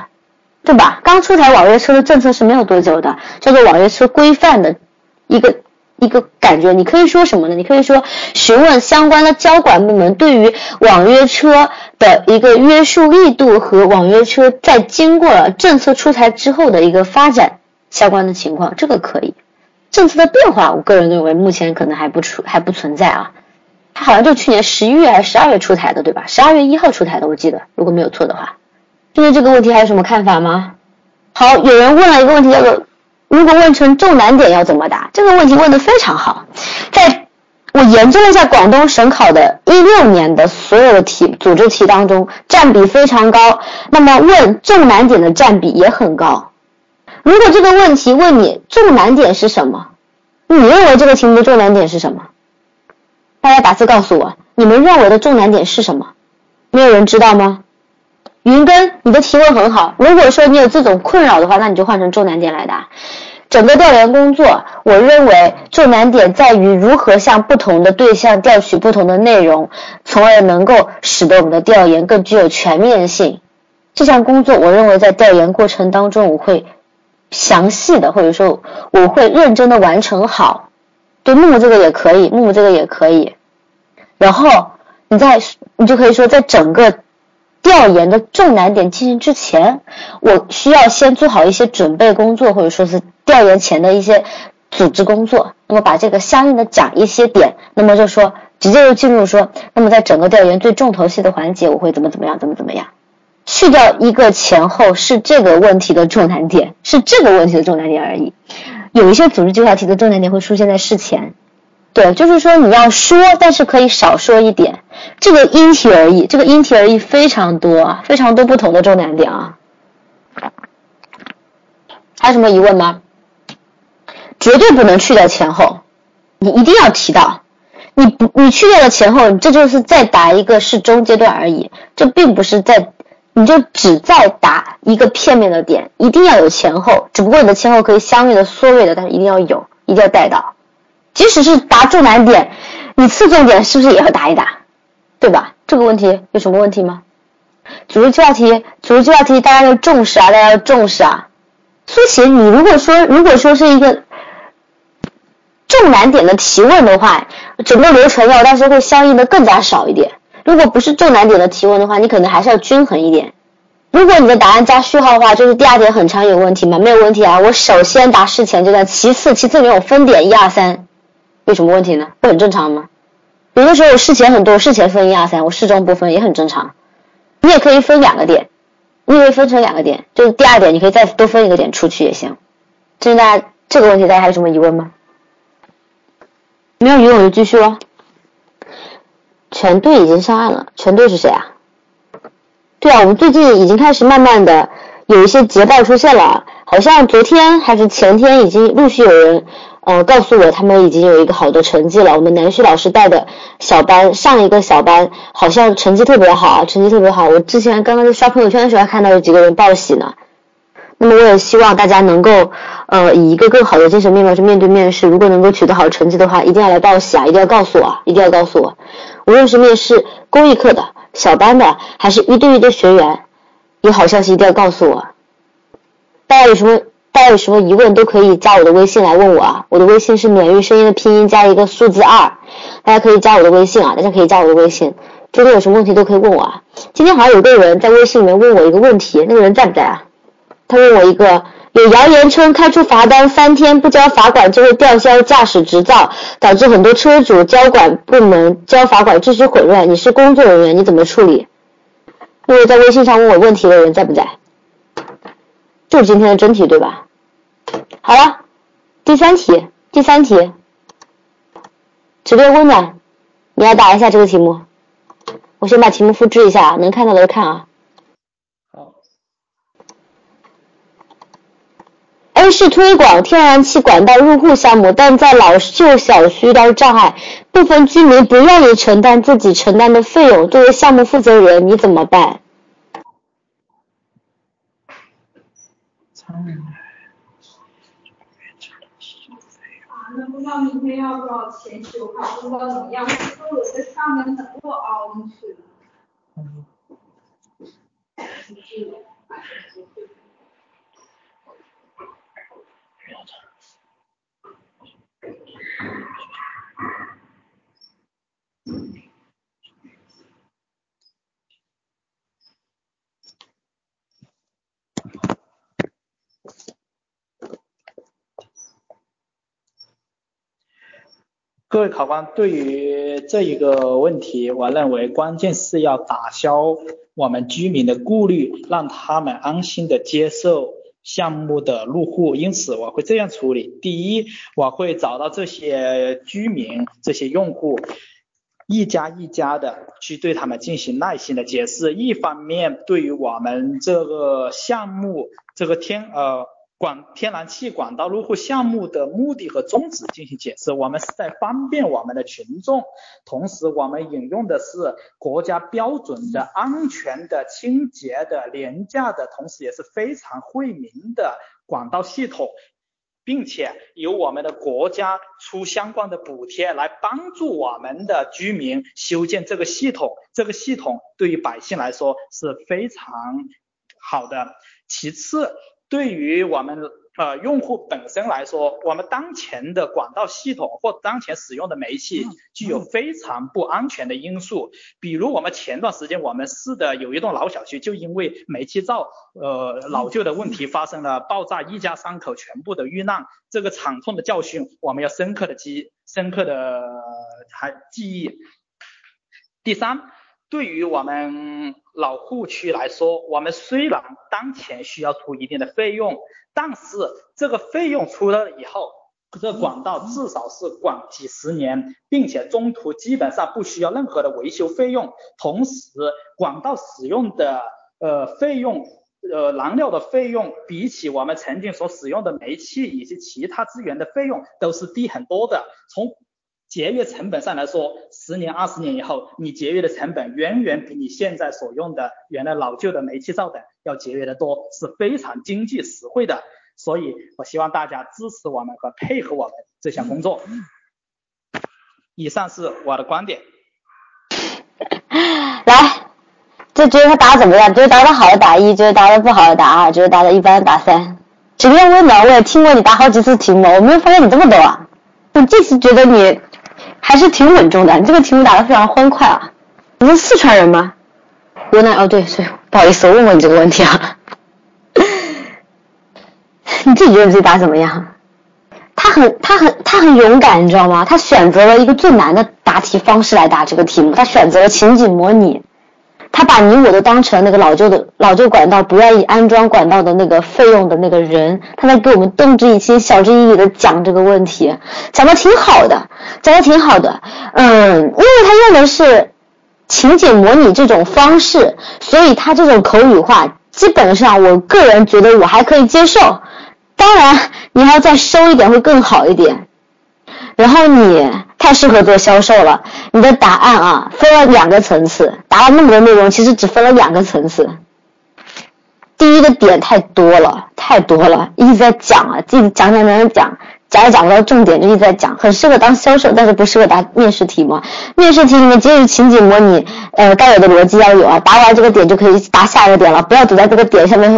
对吧？刚出台网约车的政策是没有多久的，叫做网约车规范的一个一个感觉。你可以说什么呢？你可以说询问相关的交管部门对于网约车的一个约束力度和网约车在经过了政策出台之后的一个发展相关的情况，这个可以。政策的变化，我个人认为目前可能还不出还不存在啊。它好像就去年十一月还是十二月出台的，对吧？十二月一号出台的，我记得，如果没有错的话。针对这个问题还有什么看法吗？好，有人问了一个问题，叫做如果问成重难点要怎么答？这个问题问的非常好。在我研究了一下广东省考的一六年的所有的题组织题当中，占比非常高。那么问重难点的占比也很高。如果这个问题问你重难点是什么，你认为这个题目的重难点是什么？大家打字告诉我，你们认为的重难点是什么？没有人知道吗？云根，你的提问很好。如果说你有这种困扰的话，那你就换成重难点来答。整个调研工作，我认为重难点在于如何向不同的对象调取不同的内容，从而能够使得我们的调研更具有全面性。这项工作，我认为在调研过程当中，我会详细的，或者说我会认真的完成好。对木木这个也可以，木木这个也可以。然后你在你就可以说，在整个调研的重难点进行之前，我需要先做好一些准备工作，或者说是调研前的一些组织工作。那么把这个相应的讲一些点，那么就说直接就进入说，那么在整个调研最重头戏的环节，我会怎么怎么样，怎么怎么样，去掉一个前后是这个问题的重难点，是这个问题的重难点而已。有一些组织计划题的重难点会出现在事前，对，就是说你要说，但是可以少说一点，这个因题而异，这个因题而异非常多啊，非常多不同的重难点啊。还有什么疑问吗？绝对不能去掉前后，你一定要提到，你不你去掉了前后，这就是再答一个是中阶段而已，这并不是在。你就只在答一个片面的点，一定要有前后，只不过你的前后可以相应的缩略的，但是一定要有，一定要带到。即使是答重难点，你次重点是不是也要答一答？对吧？这个问题有什么问题吗？组织计划题，组织计划题大家要重视啊，大家要重视啊。苏秦，你如果说如果说是一个重难点的提问的话，整个流程要但是会相应的更加少一点。如果不是重难点的提问的话，你可能还是要均衡一点。如果你的答案加序号的话，就是第二点很长有问题吗？没有问题啊。我首先答事前阶段，其次其次里面有分点一二三，有什么问题呢？不很正常吗？有的时候我事前很多，事前分一二三，我事中不分也很正常。你也可以分两个点，你也可以分成两个点，就是第二点你可以再多分一个点出去也行。这是大家这个问题，大家还有什么疑问吗？没有疑问我就继续了。全队已经上岸了。全队是谁啊？对啊，我们最近已经开始慢慢的有一些捷报出现了，好像昨天还是前天已经陆续有人呃告诉我，他们已经有一个好的成绩了。我们南旭老师带的小班上一个小班，好像成绩特别好，成绩特别好。我之前刚刚在刷朋友圈的时候还看到有几个人报喜呢。那么我也希望大家能够呃以一个更好的精神面貌去面对面试。如果能够取得好成绩的话，一定要来报喜啊！一定要告诉我，一定要告诉我。无论是面试公益课的小班的，还是一对一的学员。有好消息一定要告诉我，大家有什么大家有什么疑问都可以加我的微信来问我啊，我的微信是免域声音的拼音加一个数字二，大家可以加我的微信啊，大家可以加我的微信，中间有什么问题都可以问我啊。今天好像有个人在微信里面问我一个问题，那个人在不在啊？他问我一个，有谣言称开出罚单三天不交罚款就会吊销驾驶执照，导致很多车主交管部门交罚款秩序混乱，你是工作人员，你怎么处理？那个在微信上问我问题的人在不在？就是今天的真题对吧？好了，第三题，第三题，直播温暖，你来答一下这个题目。我先把题目复制一下，能看到的看啊。好。A 是推广天然气管道入户项目，但在老旧小区遇到障碍。部分居民不愿意承担自己承担的费用，作为项目负责人，你怎么办？啊，那不知道明天要多少钱修，还不知道怎么样，说我在上面能够凹进去。嗯。各位考官，对于这一个问题，我认为关键是要打消我们居民的顾虑，让他们安心的接受项目的入户。因此，我会这样处理：第一，我会找到这些居民、这些用户，一家一家的去对他们进行耐心的解释。一方面，对于我们这个项目，这个天呃。管天然气管道入户项目的目的和宗旨进行解释，我们是在方便我们的群众，同时我们引用的是国家标准的安全的、清洁的、廉价的，同时也是非常惠民的管道系统，并且由我们的国家出相关的补贴来帮助我们的居民修建这个系统，这个系统对于百姓来说是非常好的。其次。对于我们呃用户本身来说，我们当前的管道系统或当前使用的煤气具有非常不安全的因素。比如我们前段时间我们市的有一栋老小区，就因为煤气灶呃老旧的问题发生了爆炸，一家三口全部的遇难，这个惨痛的教训我们要深刻的记深刻的还记忆。第三。对于我们老户区来说，我们虽然当前需要出一定的费用，但是这个费用出了以后，这管道至少是管几十年，并且中途基本上不需要任何的维修费用。同时，管道使用的呃费用，呃燃料的费用，比起我们曾经所使用的煤气以及其他资源的费用，都是低很多的。从节约成本上来说，十年、二十年以后，你节约的成本远远比你现在所用的原来老旧的煤气灶等要节约的多，是非常经济实惠的。所以，我希望大家支持我们和配合我们这项工作。以上是我的观点。来，就觉得他答怎么样？觉得答的好的打一，觉得答的不好的打二，觉得答的一般的打三。直播温暖，我也听过你答好几次题目，我没有发现你这么多啊！我这次觉得你。还是挺稳重的，你这个题目答的非常欢快啊！你是四川人吗？湖南哦，对对，不好意思，我问过你这个问题啊。你自己觉得你自己答怎么样？他很他很他很勇敢，你知道吗？他选择了一个最难的答题方式来答这个题目，他选择了情景模拟。他把你我都当成那个老旧的老旧管道不愿意安装管道的那个费用的那个人，他在给我们动之以情、晓之以理的讲这个问题，讲的挺好的，讲的挺好的。嗯，因为他用的是情景模拟这种方式，所以他这种口语化基本上我个人觉得我还可以接受。当然，你还要再收一点会更好一点。然后你太适合做销售了，你的答案啊分了两个层次，答了那么多内容，其实只分了两个层次。第一个点太多了，太多了，一直在讲啊，自己讲讲讲讲讲，讲也讲不到重点，就一直在讲，很适合当销售，但是不适合答面试题嘛。面试题里面即使情景模拟，呃，该有的逻辑要有啊，答完这个点就可以答下一个点了，不要堵在这个点上面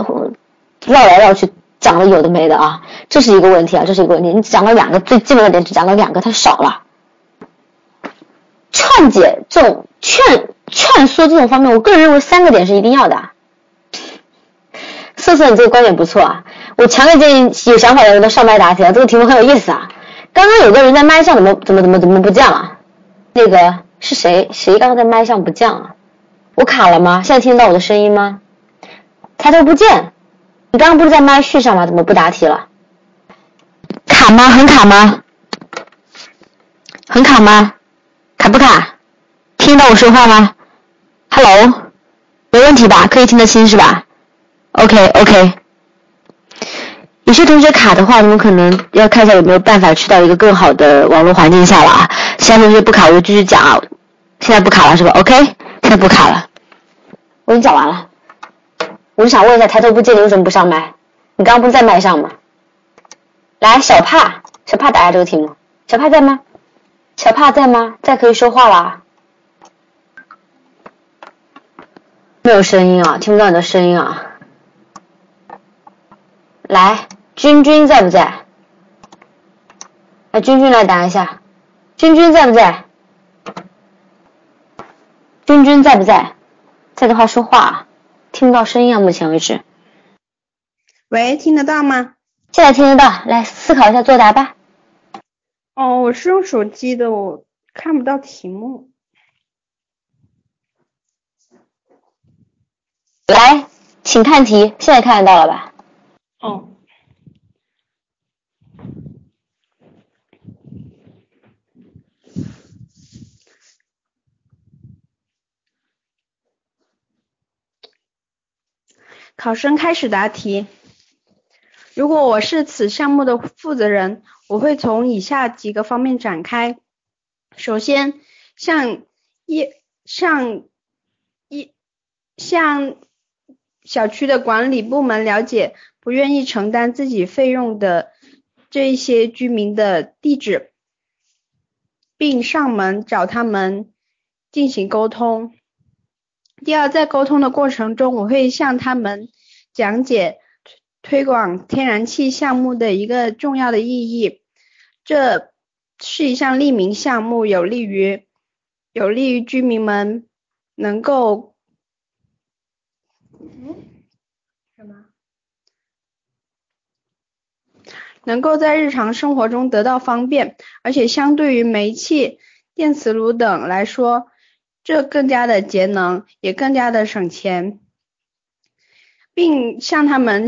绕来绕去。讲了有的没的啊，这是一个问题啊，这是一个问题。你讲了两个最基本的点，只讲了两个，太少了。劝解这种劝劝说这种方面，我个人认为三个点是一定要的。瑟瑟，你这个观点不错啊，我强烈建议有想法的人都上麦答题啊，这个题目很有意思啊。刚刚有个人在麦上怎么怎么怎么怎么不降了？那个是谁？谁刚刚在麦上不降啊？我卡了吗？现在听得到我的声音吗？抬头不见。你刚刚不是在麦序上吗？怎么不答题了？卡吗？很卡吗？很卡吗？卡不卡？听到我说话吗？Hello，没问题吧？可以听得清是吧？OK OK。有些同学卡的话，你们可能要看一下有没有办法去到一个更好的网络环境下了啊。其他同学不卡，我就继续讲啊。现在不卡了是吧？OK，现在不卡了，我已经讲完了。我就想问一下，抬头不见你为什么不上麦？你刚刚不是在麦上吗？来，小帕，小帕答下这个题目。小帕在吗？小帕在吗？在可以说话啦。没有声音啊，听不到你的声音啊。来，君君在不在？来，君君来答一下。君君在不在？君君在不在？在的话说话。听不到声音啊，目前为止。喂，听得到吗？现在听得到，来思考一下作答吧。哦，我是用手机的，我看不到题目。来，请看题，现在看得到了吧？哦。考生开始答题。如果我是此项目的负责人，我会从以下几个方面展开。首先，向一向一向小区的管理部门了解不愿意承担自己费用的这些居民的地址，并上门找他们进行沟通。第二，在沟通的过程中，我会向他们讲解推广天然气项目的一个重要的意义。这是一项利民项目，有利于有利于居民们能够嗯什么？能够在日常生活中得到方便，而且相对于煤气、电磁炉等来说。这更加的节能，也更加的省钱，并向他们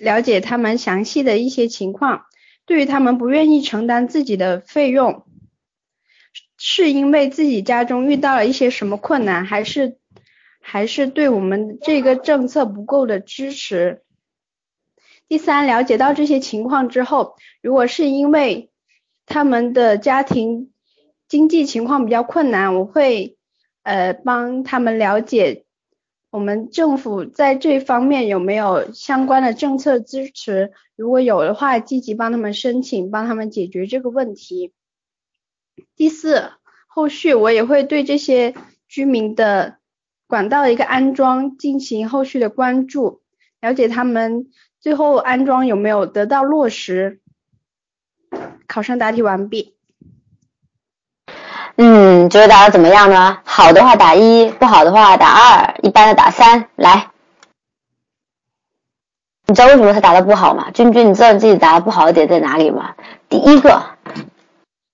了解他们详细的一些情况。对于他们不愿意承担自己的费用，是因为自己家中遇到了一些什么困难，还是还是对我们这个政策不够的支持？第三，了解到这些情况之后，如果是因为他们的家庭经济情况比较困难，我会。呃，帮他们了解我们政府在这方面有没有相关的政策支持，如果有的话，积极帮他们申请，帮他们解决这个问题。第四，后续我也会对这些居民的管道一个安装进行后续的关注，了解他们最后安装有没有得到落实。考生答题完毕。嗯，觉得答的怎么样呢？好的话打一，不好的话打二，一般的打三。来，你知道为什么他答的不好吗？君君，你知道你自己答的不好的点在哪里吗？第一个，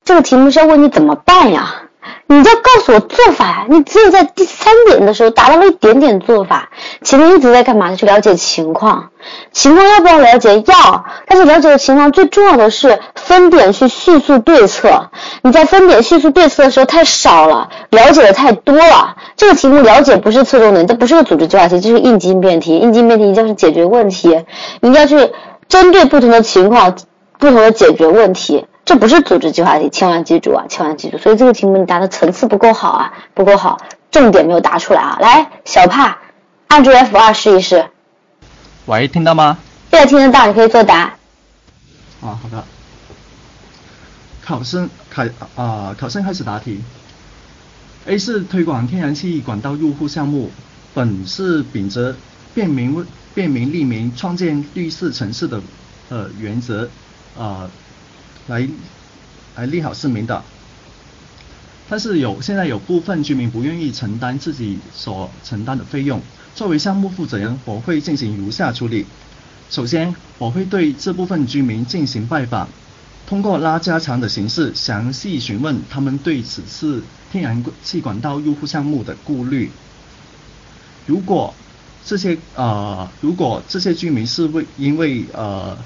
这个题目是要问你怎么办呀，你要告诉我做法呀！你只有在第三点的时候达到了一点点做法，前面一直在干嘛呢？去了解情况，情况要不要了解？要。但是了解的情况最重要的是分点去迅速对策。你在分点迅速对策的时候太少了，了解的太多了。这个题目了解不是侧重点，这不是个组织计划题，这是应急应变题。应急应变题一定要是解决问题，你要去针对不同的情况，不同的解决问题。这不是组织计划题，千万记住啊，千万记住。所以这个题目你答的层次不够好啊，不够好，重点没有答出来啊。来，小帕，按住 F 二试一试。喂，听到吗？现在，听得到，你可以作答。啊，好的。考生开啊，考生开始答题。A 是推广天然气管道入户项目，本是秉着便民便民利民、创建绿色城市的呃原则啊。来来利好市民的，但是有现在有部分居民不愿意承担自己所承担的费用。作为项目负责人，我会进行如下处理：首先，我会对这部分居民进行拜访，通过拉家常的形式，详细询问他们对此次天然气管道入户项目的顾虑。如果这些呃，如果这些居民是为因为呃。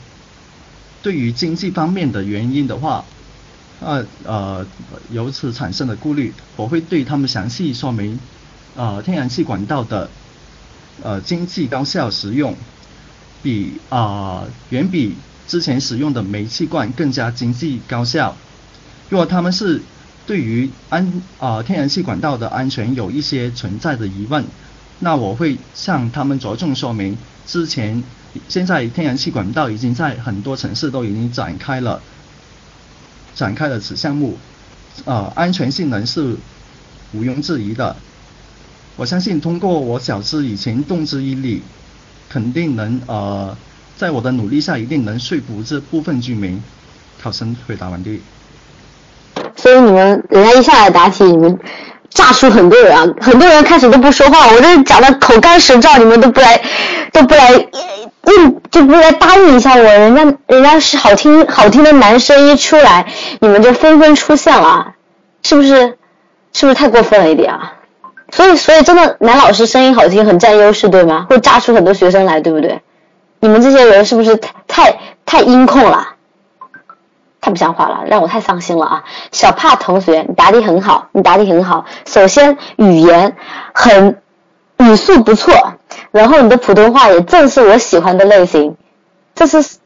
对于经济方面的原因的话，呃呃，由此产生的顾虑，我会对他们详细说明，呃，天然气管道的呃经济高效实用，比啊远比之前使用的煤气罐更加经济高效。如果他们是对于安啊天然气管道的安全有一些存在的疑问，那我会向他们着重说明之前。现在天然气管道已经在很多城市都已经展开了，展开了此项目，呃，安全性能是毋庸置疑的。我相信通过我小之以前动之以理，肯定能呃，在我的努力下一定能说服这部分居民。考生回答完毕。所以你们人家一下来答题，你们炸出很多人啊，很多人开始都不说话，我这讲的口干舌燥，你们都不来，都不来。应就不来答应一下我，人家人家是好听好听的男生一出来，你们就纷纷出现了，是不是？是不是太过分了一点啊？所以所以真的男老师声音好听很占优势对吗？会炸出很多学生来对不对？你们这些人是不是太太太音控了？太不像话了，让我太伤心了啊！小帕同学，你答题很好，你答题很好。首先语言很语速不错。然后你的普通话也正是我喜欢的类型，这是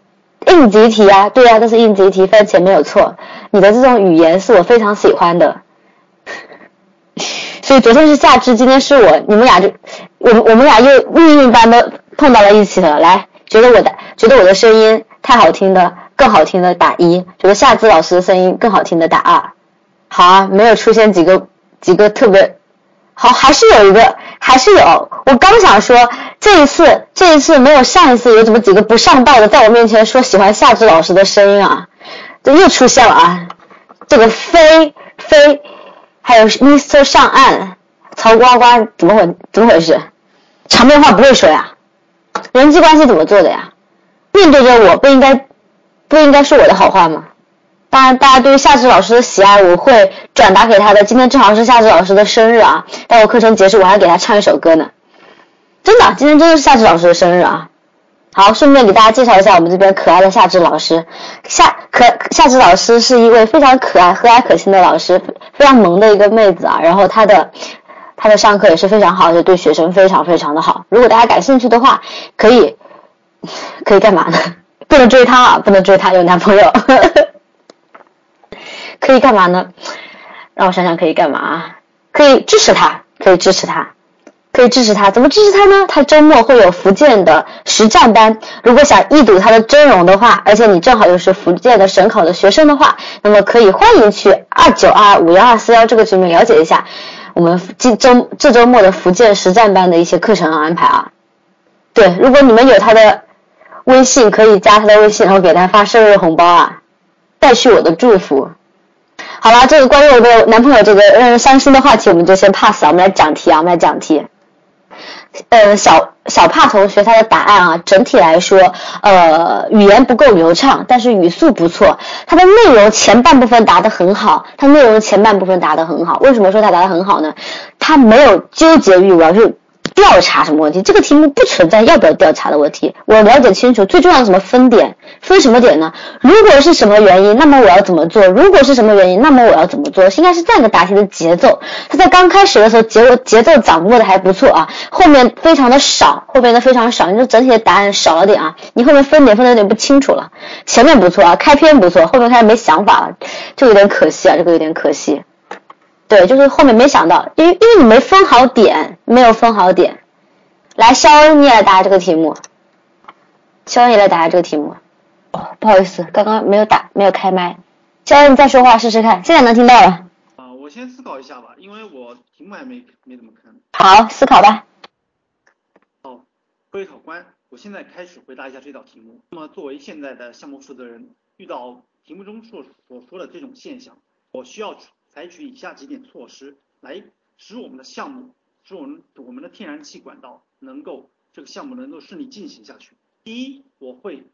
应急题啊，对啊，这是应急题，番茄没有错。你的这种语言是我非常喜欢的，所以昨天是夏至，今天是我，你们俩就我们我们俩又命运般的碰到了一起了。来，觉得我的觉得我的声音太好听的，更好听的打一；觉得夏至老师的声音更好听的打二。好啊，没有出现几个几个特别。好，还是有一个，还是有。我刚想说，这一次，这一次没有上一次有怎么几个不上道的，在我面前说喜欢夏至老师的声音啊，这又出现了啊。这个飞飞，还有 Mr 上岸，曹呱呱，怎么回怎么回事？场面话不会说呀？人际关系怎么做的呀？面对着我不应该，不应该说我的好话吗？当然，大家对于夏至老师的喜爱，我会转达给他的。今天正好是夏至老师的生日啊！待会课程结束，我还给他唱一首歌呢。真的，今天真的是夏至老师的生日啊！好，顺便给大家介绍一下我们这边可爱的夏至老师。夏可夏至老师是一位非常可爱、和蔼可亲的老师，非常萌的一个妹子啊。然后她的她的上课也是非常好，就对学生非常非常的好。如果大家感兴趣的话，可以可以干嘛呢？不能追她啊，不能追她，有男朋友。可以干嘛呢？让我想想可以干嘛？可以支持他，可以支持他，可以支持他。怎么支持他呢？他周末会有福建的实战班，如果想一睹他的真容的话，而且你正好又是福建的省考的学生的话，那么可以欢迎去二九二五幺二四幺这个群里面了解一下我们今周这周末的福建实战班的一些课程安排啊。对，如果你们有他的微信，可以加他的微信，然后给他发生日红包啊，带去我的祝福。好了，这个关于我的男朋友这个让人伤心的话题，我们就先 pass 啊。我们来讲题啊，我们来讲题。呃，小小帕同学他的答案啊，整体来说，呃，语言不够流畅，但是语速不错。他的内容前半部分答得很好，他内容前半部分答得很好。为什么说他答得很好呢？他没有纠结于我要去调查什么问题，这个题目不存在要不要调查的问题。我了解清楚，最重要的什么分点？分什么点呢？如果是什么原因，那么我要怎么做？如果是什么原因，那么我要怎么做？应该是这样一个答题的节奏。他在刚开始的时候节节奏掌握的还不错啊，后面非常的少，后面的非常少，你说整体的答案少了点啊，你后面分点分的有点不清楚了。前面不错啊，开篇不错，后面开始没想法了，就有点可惜啊，这个有点可惜。对，就是后面没想到，因为因为你没分好点，没有分好点。来，肖恩，你也来答这个题目。肖恩也来答这个题目。哦，不好意思，刚刚没有打，没有开麦。肖恩，你再说话试试看，现在能听到了。啊，我先思考一下吧，因为我题目还没没怎么看。好，思考吧。好，各位考官，我现在开始回答一下这道题目。那么，作为现在的项目负责人，遇到题目中所所说的这种现象，我需要采取以下几点措施，来使我们的项目，使我们我们的天然气管道能够这个项目能够顺利进行下去。第一，我会。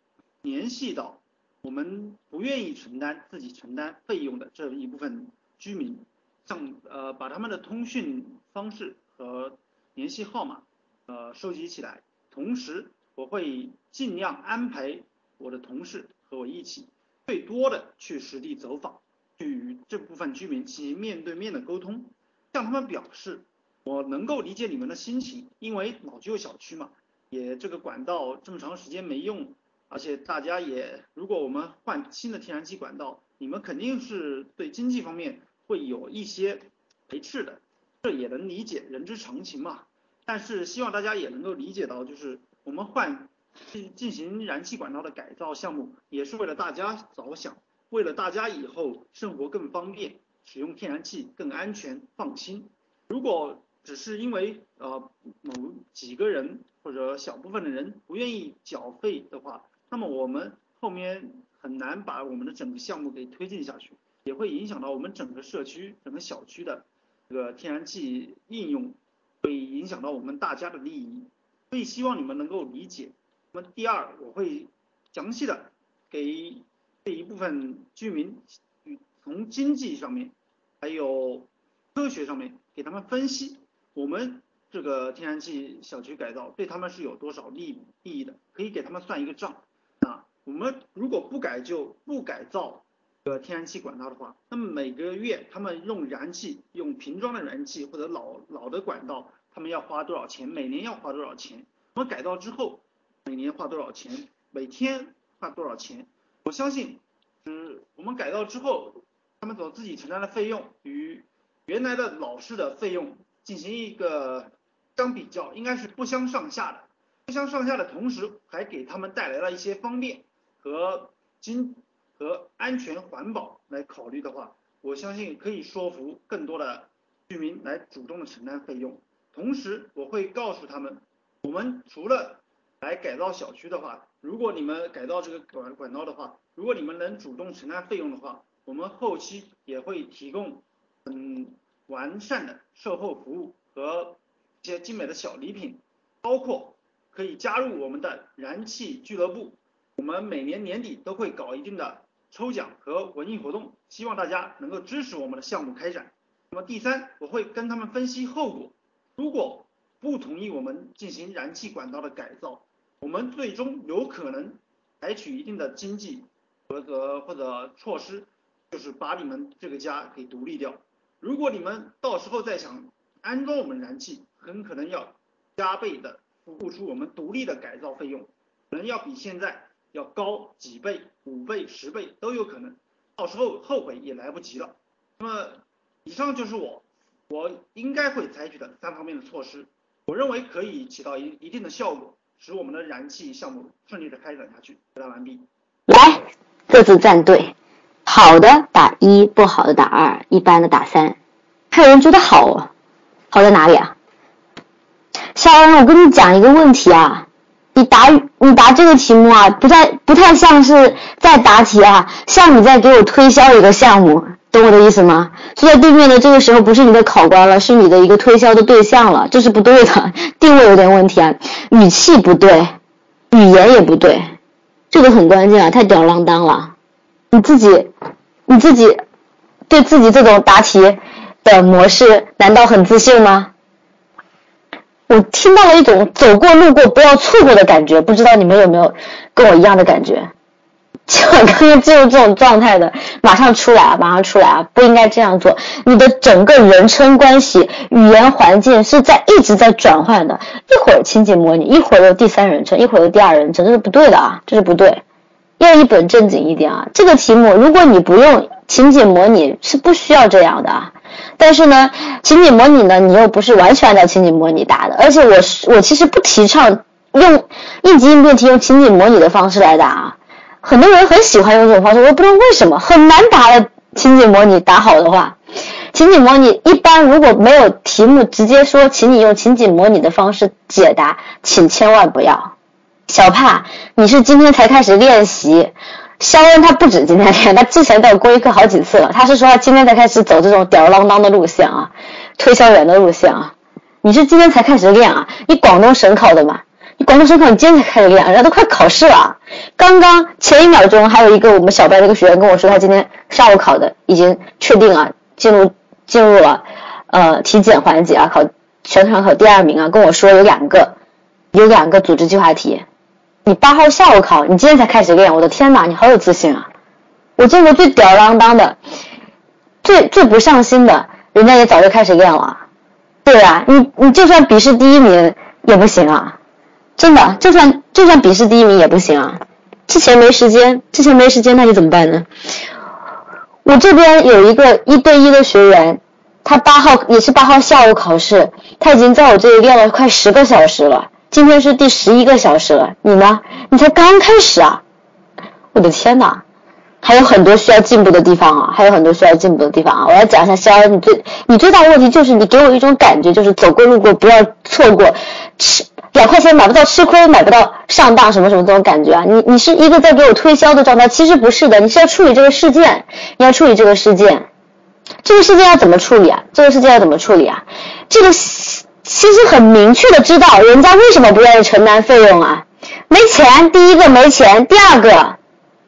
联系到我们不愿意承担自己承担费用的这一部分居民，像呃把他们的通讯方式和联系号码呃收集起来，同时我会尽量安排我的同事和我一起，最多的去实地走访，去与这部分居民进行面对面的沟通，向他们表示我能够理解你们的心情，因为老旧小区嘛，也这个管道这么长时间没用。而且大家也，如果我们换新的天然气管道，你们肯定是对经济方面会有一些排斥的，这也能理解，人之常情嘛。但是希望大家也能够理解到，就是我们换进进行燃气管道的改造项目，也是为了大家着想，为了大家以后生活更方便，使用天然气更安全放心。如果只是因为呃某几个人或者小部分的人不愿意缴费的话，那么我们后面很难把我们的整个项目给推进下去，也会影响到我们整个社区、整个小区的这个天然气应用，会影响到我们大家的利益。所以希望你们能够理解。那么第二，我会详细的给这一部分居民，从经济上面，还有科学上面给他们分析我们这个天然气小区改造对他们是有多少利利益的，可以给他们算一个账啊。我们如果不改就不改造这个天然气管道的话，那么每个月他们用燃气，用瓶装的燃气或者老老的管道，他们要花多少钱？每年要花多少钱？我们改造之后，每年花多少钱？每天花多少钱？我相信，是我们改造之后，他们所自己承担的费用与原来的老式的费用进行一个相比较，应该是不相上下的。不相上下的同时，还给他们带来了一些方便。和经和安全环保来考虑的话，我相信可以说服更多的居民来主动的承担费用。同时，我会告诉他们，我们除了来改造小区的话，如果你们改造这个管管道的话，如果你们能主动承担费用的话，我们后期也会提供很完善的售后服务和一些精美的小礼品，包括可以加入我们的燃气俱乐部。我们每年年底都会搞一定的抽奖和文艺活动，希望大家能够支持我们的项目开展。那么第三，我会跟他们分析后果。如果不同意我们进行燃气管道的改造，我们最终有可能采取一定的经济或者或者措施，就是把你们这个家给独立掉。如果你们到时候再想安装我们燃气，很可能要加倍的付出我们独立的改造费用，可能要比现在。要高几倍、五倍、十倍都有可能，到时候后悔也来不及了。那么，以上就是我我应该会采取的三方面的措施，我认为可以起到一一定的效果，使我们的燃气项目顺利的开展下去。回答完毕。来，各自站队，好的打一，不好的打二，一般的打三。还有人觉得好，好在哪里啊？肖恩，我跟你讲一个问题啊。你答你答这个题目啊，不太不太像是在答题啊，像你在给我推销一个项目。懂我的意思吗？坐在对面的这个时候不是你的考官了，是你的一个推销的对象了，这是不对的，定位有点问题啊，语气不对，语言也不对，这个很关键啊，太吊儿郎当了。你自己，你自己对自己这种答题的模式难道很自信吗？我听到了一种走过路过不要错过的感觉，不知道你们有没有跟我一样的感觉？像我刚刚进入这种状态的，马上出来啊，马上出来啊！不应该这样做。你的整个人称关系、语言环境是在一直在转换的，一会儿情景模拟，一会儿又第三人称，一会儿又第二人称，这是不对的啊，这是不对。要一本正经一点啊！这个题目如果你不用情景模拟，是不需要这样的啊。但是呢，情景模拟呢，你又不是完全按照情景模拟答的，而且我是我其实不提倡用应急应变题用情景模拟的方式来答啊。很多人很喜欢用这种方式，我不知道为什么很难答的情景模拟答好的话，情景模拟一般如果没有题目直接说，请你用情景模拟的方式解答，请千万不要。小帕，你是今天才开始练习，肖恩他不止今天练，他之前有公益课好几次了，他是说他今天才开始走这种吊儿郎当的路线啊，推销员的路线啊，你是今天才开始练啊？你广东省考的嘛？广东省考你今天才开始练，人家都快考试了。刚刚前一秒钟还有一个我们小班的一个学员跟我说，他今天上午考的已经确定了，进入进入了呃体检环节啊，考全场考第二名啊，跟我说有两个有两个组织计划题。你八号下午考，你今天才开始练，我的天哪，你好有自信啊！我见过最吊儿郎当的、最最不上心的，人家也早就开始练了。对啊，你你就算笔试第一名也不行啊。真的，就算就算笔试第一名也不行啊！之前没时间，之前没时间，那你怎么办呢？我这边有一个一对一的学员，他八号也是八号下午考试，他已经在我这里练了快十个小时了，今天是第十一个小时了。你呢？你才刚开始啊！我的天哪，还有很多需要进步的地方啊，还有很多需要进步的地方啊！我要讲一下肖恩，你最你最大的问题就是你给我一种感觉，就是走过路过不要错过吃。两块钱买不到吃亏，买不到上当，什么什么这种感觉啊？你你是一个在给我推销的状态，其实不是的，你是要处理这个事件，你要处理这个事件，这个事件要怎么处理啊？这个事件要怎么处理啊？这个其实很明确的知道人家为什么不愿意承担费用啊？没钱，第一个没钱，第二个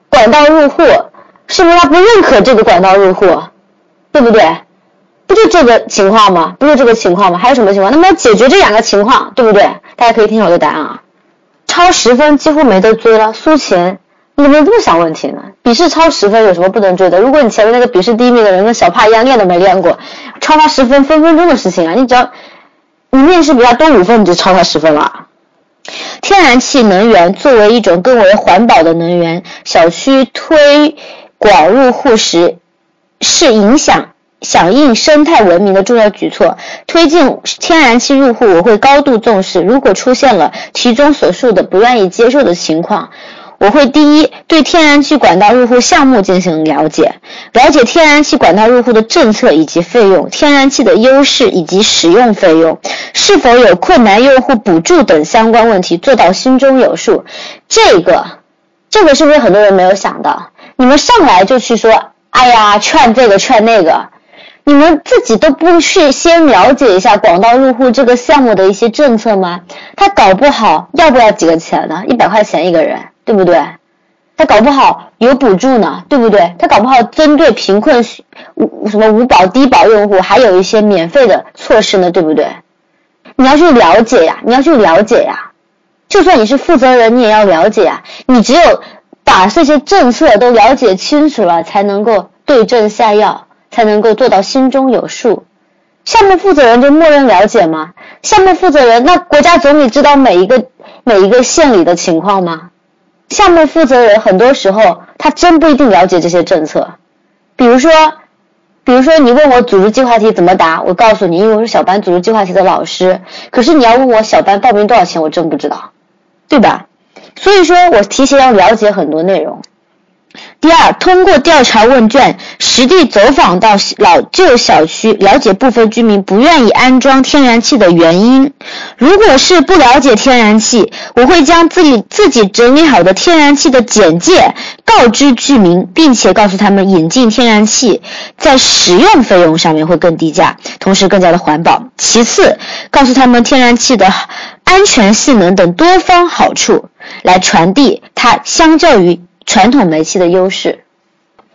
管道入户，是不是他不认可这个管道入户？对不对？不就这个情况吗？不就这个情况吗？还有什么情况？那么解决这两个情况，对不对？大家可以听我的答案啊。超十分几乎没得追了，苏秦，你怎么这么想问题呢？笔试超十分有什么不能追的？如果你前面那个笔试第一名的人跟小帕一样练都没练过，超他十分分分钟的事情啊！你只要你面试比他多五分，你就超他十分了。天然气能源作为一种更为环保的能源，小区推广入户时是影响。响应生态文明的重要举措，推进天然气入户，我会高度重视。如果出现了其中所述的不愿意接受的情况，我会第一对天然气管道入户项目进行了解，了解天然气管道入户的政策以及费用，天然气的优势以及使用费用，是否有困难用户补助等相关问题做到心中有数。这个，这个是不是很多人没有想到？你们上来就去说，哎呀，劝这个劝那个。你们自己都不去先了解一下广道入户这个项目的一些政策吗？他搞不好要不要几个钱呢？一百块钱一个人，对不对？他搞不好有补助呢，对不对？他搞不好针对贫困无什么无保低保用户，还有一些免费的措施呢，对不对？你要去了解呀，你要去了解呀。就算你是负责人，你也要了解呀。你只有把这些政策都了解清楚了，才能够对症下药。才能够做到心中有数。项目负责人就默认了解吗？项目负责人，那国家总理知道每一个每一个县里的情况吗？项目负责人很多时候他真不一定了解这些政策。比如说，比如说你问我组织计划题怎么答，我告诉你，因为我是小班组织计划题的老师。可是你要问我小班报名多少钱，我真不知道，对吧？所以说我提前要了解很多内容。第二，通过调查问卷，实地走访到老旧小区，了解部分居民不愿意安装天然气的原因。如果是不了解天然气，我会将自己自己整理好的天然气的简介告知居民，并且告诉他们引进天然气在使用费用上面会更低价，同时更加的环保。其次，告诉他们天然气的安全性能等多方好处，来传递它相较于。传统煤气的优势，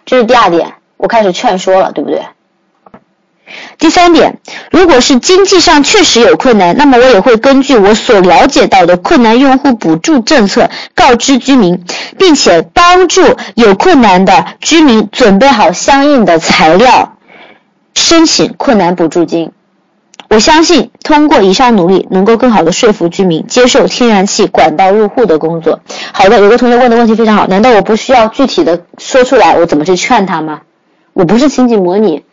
这是第二点，我开始劝说了，对不对？第三点，如果是经济上确实有困难，那么我也会根据我所了解到的困难用户补助政策告知居民，并且帮助有困难的居民准备好相应的材料，申请困难补助金。我相信通过以上努力，能够更好的说服居民接受天然气管道入户的工作。好的，有个同学问的问题非常好，难道我不需要具体的说出来我怎么去劝他吗？我不是情景模拟，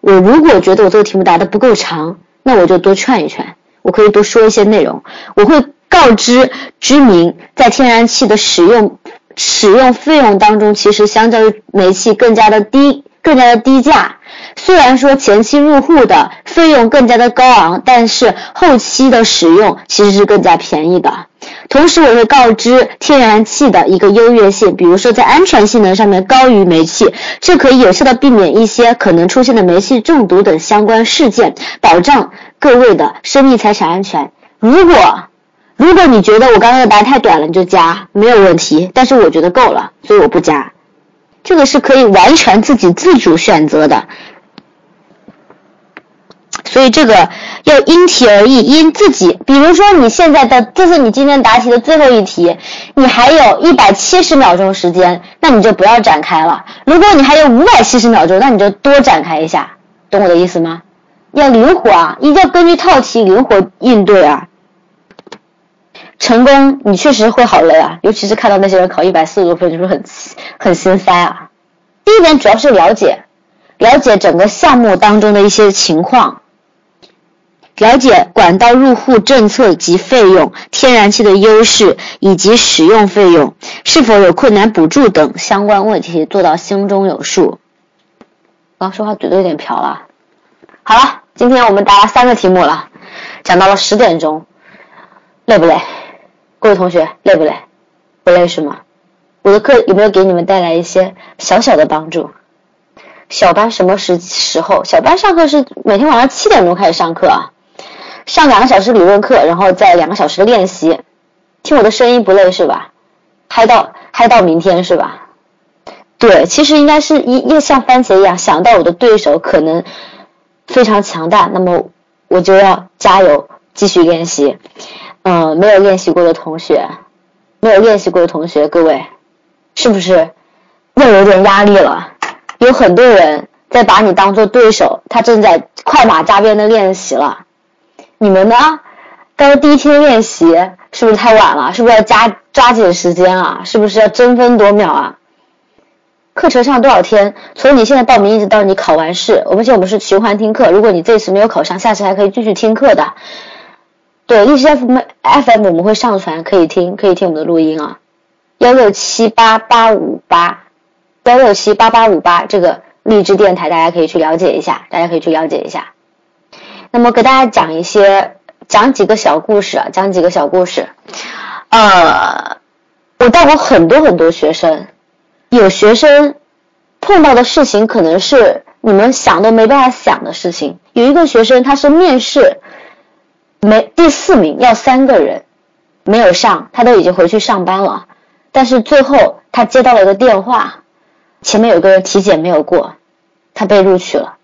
我如果觉得我这个题目答的不够长，那我就多劝一劝，我可以多说一些内容。我会告知居民在天然气的使用使用费用当中，其实相较于煤气更加的低，更加的低价。虽然说前期入户的费用更加的高昂，但是后期的使用其实是更加便宜的。同时，我会告知天然气的一个优越性，比如说在安全性能上面高于煤气，这可以有效的避免一些可能出现的煤气中毒等相关事件，保障各位的生命财产安全。如果如果你觉得我刚刚的答案太短了，你就加没有问题，但是我觉得够了，所以我不加。这个是可以完全自己自主选择的。所以这个要因题而异，因自己。比如说你现在的，这是你今天答题的最后一题，你还有一百七十秒钟时间，那你就不要展开了。如果你还有五百七十秒钟，那你就多展开一下，懂我的意思吗？要灵活啊，一定要根据套题灵活应对啊。成功，你确实会好累啊，尤其是看到那些人考一百四十多分，就是很很心塞啊。第一点主要是了解，了解整个项目当中的一些情况。了解管道入户政策及费用、天然气的优势以及使用费用是否有困难补助等相关问题，做到心中有数。刚说话嘴都有点瓢了。好了，今天我们答了三个题目了，讲到了十点钟，累不累？各位同学累不累？不累是吗？我的课有没有给你们带来一些小小的帮助？小班什么时时候？小班上课是每天晚上七点钟开始上课啊。上两个小时理论课，然后再两个小时的练习，听我的声音不累是吧？嗨到嗨到明天是吧？对，其实应该是一又像番茄一样，想到我的对手可能非常强大，那么我就要加油继续练习。嗯，没有练习过的同学，没有练习过的同学，各位是不是又有点压力了？有很多人在把你当做对手，他正在快马加鞭的练习了。你们呢？刚刚第一天练习是不是太晚了？是不是要加抓紧时间啊？是不是要争分夺秒啊？课程上多少天？从你现在报名一直到你考完试，而且我们是循环听课。如果你这次没有考上，下次还可以继续听课的。对，荔枝 FM FM 我们会上传，可以听，可以听我们的录音啊。幺六七八八五八，幺六七八八五八这个荔枝电台，大家可以去了解一下，大家可以去了解一下。那么给大家讲一些，讲几个小故事啊，讲几个小故事。呃，我带过很多很多学生，有学生碰到的事情可能是你们想都没办法想的事情。有一个学生他是面试没第四名，要三个人没有上，他都已经回去上班了。但是最后他接到了一个电话，前面有个人体检没有过，他被录取了。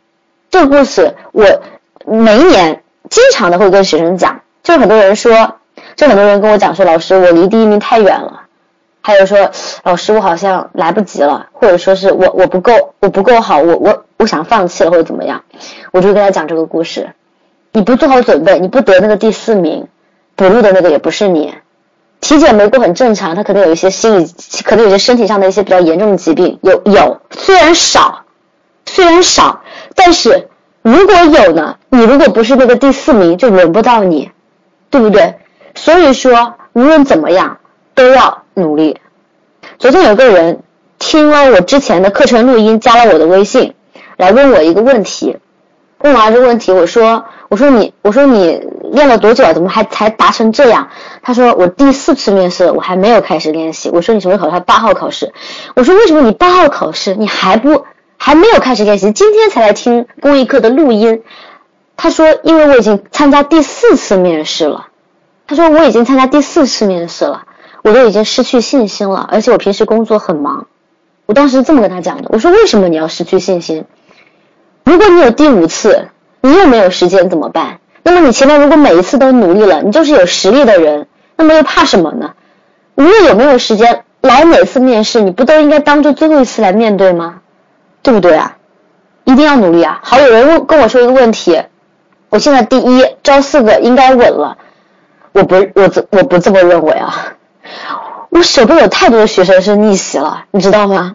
这个故事我。每一年经常的会跟学生讲，就很多人说，就很多人跟我讲说，老师我离第一名太远了，还有说老师我好像来不及了，或者说是我我不够我不够好，我我我想放弃了或者怎么样，我就跟他讲这个故事，你不做好准备，你不得那个第四名，补录的那个也不是你，体检没过很正常，他可能有一些心理，可能有些身体上的一些比较严重的疾病，有有虽然少，虽然少，但是。如果有呢？你如果不是那个第四名，就轮不到你，对不对？所以说，无论怎么样，都要努力。昨天有个人听了我之前的课程录音，加了我的微信，来问我一个问题。问完这个问题，我说我说你我说你练了多久？怎么还才达成这样？他说我第四次面试，我还没有开始练习。我说你什么时候考？他八号考试。我说为什么你八号考试，你还不还没有开始练习？今天才来听公益课的录音。他说因为我已经参加第四次面试了。他说我已经参加第四次面试了。我都已经失去信心了，而且我平时工作很忙。我当时这么跟他讲的，我说为什么你要失去信心？如果你有第五次，你又没有时间怎么办？那么你前面如果每一次都努力了，你就是有实力的人，那么又怕什么呢？无论有没有时间来每次面试，你不都应该当做最后一次来面对吗？对不对啊？一定要努力啊！好，有人问跟我说一个问题，我现在第一招四个应该稳了，我不我这我不这么认为啊。我手边有太多的学生是逆袭了，你知道吗？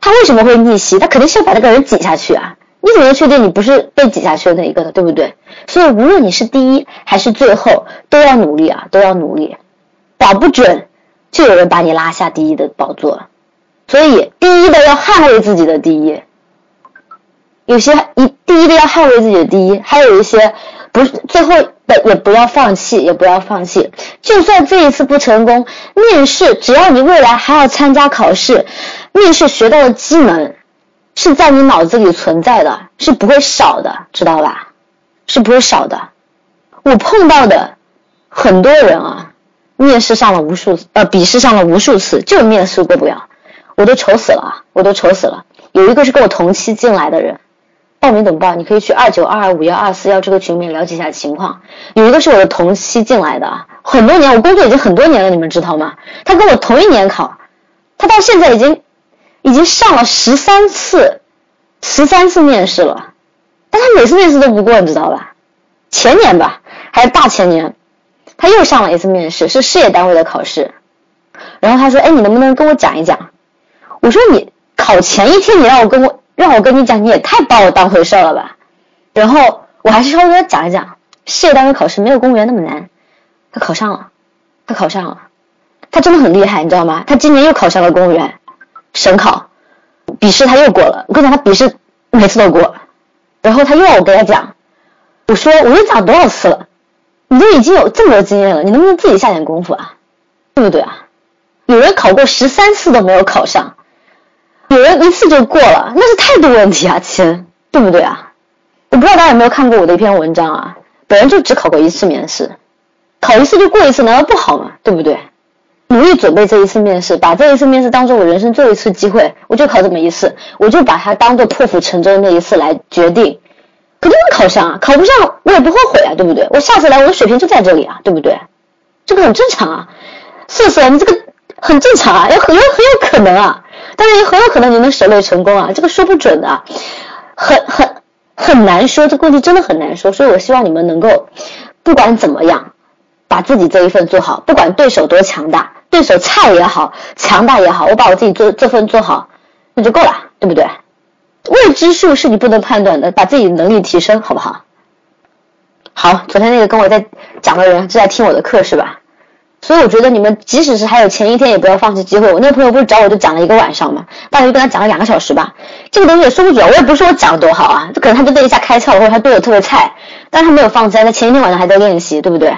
他为什么会逆袭？他肯定是要把那个人挤下去啊！你怎么能确定你不是被挤下去的那一个呢？对不对？所以无论你是第一还是最后，都要努力啊，都要努力，保不准就有人把你拉下第一的宝座。所以第一的要捍卫自己的第一，有些一第一的要捍卫自己的第一，还有一些不是最后。的也不要放弃，也不要放弃。就算这一次不成功，面试只要你未来还要参加考试，面试学到的技能是在你脑子里存在的，是不会少的，知道吧？是不会少的。我碰到的很多人啊，面试上了无数次，呃，笔试上了无数次，就面试过不了，我都愁死了，我都愁死了。有一个是跟我同期进来的人。报名怎么报？你可以去二九二二五幺二四幺这个群里面了解一下情况。有一个是我的同期进来的，很多年，我工作已经很多年了，你们知道吗？他跟我同一年考，他到现在已经已经上了十三次，十三次面试了，但他每次面试都不过，你知道吧？前年吧，还是大前年，他又上了一次面试，是事业单位的考试。然后他说：“哎，你能不能跟我讲一讲？”我说：“你考前一天，你让我跟我。”让我跟你讲，你也太把我当回事了吧？然后我还是稍微给他讲一讲，事业单位考试没有公务员那么难。他考上了，他考上了，他真的很厉害，你知道吗？他今年又考上了公务员，省考，笔试他又过了。我跟你讲，他笔试每次都过。然后他又让我跟他讲，我说我都讲多少次了，你都已经有这么多经验了，你能不能自己下点功夫啊？对不对啊？有人考过十三次都没有考上。有人一次就过了，那是态度问题啊，亲，对不对啊？我不知道大家有没有看过我的一篇文章啊？本人就只考过一次面试，考一次就过一次，难道不好吗？对不对？努力准备这一次面试，把这一次面试当做我人生最后一次机会，我就考这么一次，我就把它当做破釜沉舟那一次来决定，肯定能考上啊！考不上我也不后悔啊，对不对？我下次来我的水平就在这里啊，对不对？这个很正常啊，是不是？你这个很正常啊，也很有很有可能啊。但是也很有可能你能守擂成功啊，这个说不准的，很很很难说，这个问题真的很难说。所以我希望你们能够，不管怎么样，把自己这一份做好，不管对手多强大，对手菜也好，强大也好，我把我自己做这份做好，那就够了，对不对？未知数是你不能判断的，把自己能力提升，好不好？好，昨天那个跟我在讲的人是在听我的课是吧？所以我觉得你们即使是还有前一天，也不要放弃机会。我那个朋友不是找我就讲了一个晚上嘛，大概就跟他讲了两个小时吧。这个东西也说不准，我也不是说我讲的多好啊，就可能他就这一下开窍了，或者他对我特别菜，但是他没有放弃，他前一天晚上还在练习，对不对？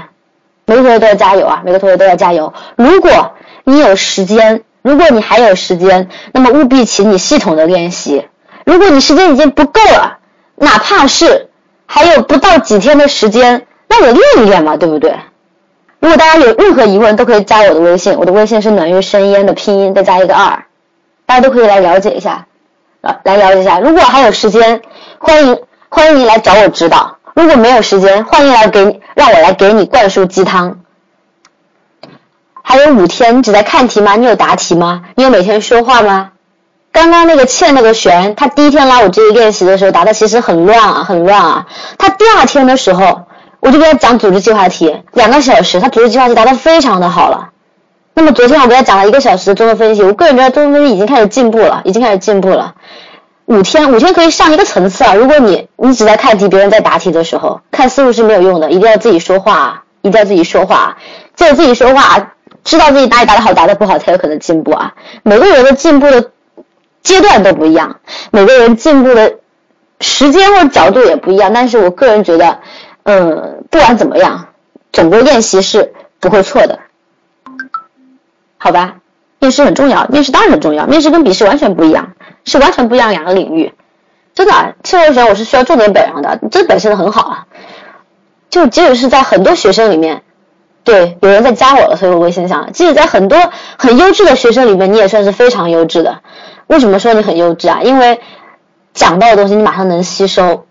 每个同学都要加油啊，每个同学都要加油。如果你有时间，如果你还有时间，那么务必请你系统的练习。如果你时间已经不够了，哪怕是还有不到几天的时间，那也练一练嘛，对不对？如果大家有任何疑问，都可以加我的微信，我的微信是暖玉生烟的拼音，再加一个二，大家都可以来了解一下，来来了解一下。如果还有时间，欢迎欢迎你来找我指导；如果没有时间，欢迎来给你让我来给你灌输鸡汤。还有五天，你只在看题吗？你有答题吗？你有每天说话吗？刚刚那个欠那个璇，他第一天来我这里练习的时候答的其实很乱啊，很乱啊。他第二天的时候。我就给他讲组织计划题，两个小时，他组织计划题答的非常的好了。那么昨天我给他讲了一个小时的综合分析，我个人觉得综合分析已经开始进步了，已经开始进步了。五天，五天可以上一个层次啊！如果你你只在看题，别人在答题的时候看思路是没有用的，一定要自己说话，一定要自己说话，只有自己说话，知道自己答题答得好，答得不好才有可能进步啊！每个人的进步的阶段都不一样，每个人进步的时间或角度也不一样。但是我个人觉得，嗯，不管怎么样，整个练习是不会错的，好吧？面试很重要，面试当然很重要，面试跟笔试完全不一样，是完全不一样两个领域。真的，气候学我是需要重点表扬的，这表现的很好啊。就即使是在很多学生里面，对，有人在加我了，所以我微信上，即使在很多很优质的学生里面，你也算是非常优质的。为什么说你很优质啊？因为讲到的东西你马上能吸收，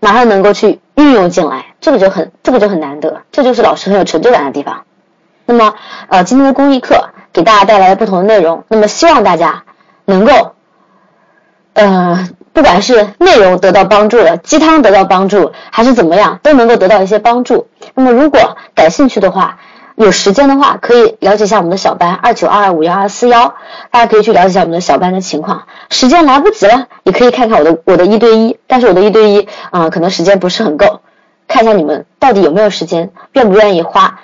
马上能够去运用进来，这个就很这个就很难得，这就是老师很有成就感的地方。那么呃，今天的公益课给大家带来不同的内容，那么希望大家能够呃，不管是内容得到帮助了，鸡汤得到帮助，还是怎么样，都能够得到一些帮助。那么如果感兴趣的话，有时间的话，可以了解一下我们的小班二九二二五幺二四幺，大家可以去了解一下我们的小班的情况。时间来不及了，也可以看看我的我的一对一，但是我的一对一啊，可能时间不是很够。看一下你们到底有没有时间，愿不愿意花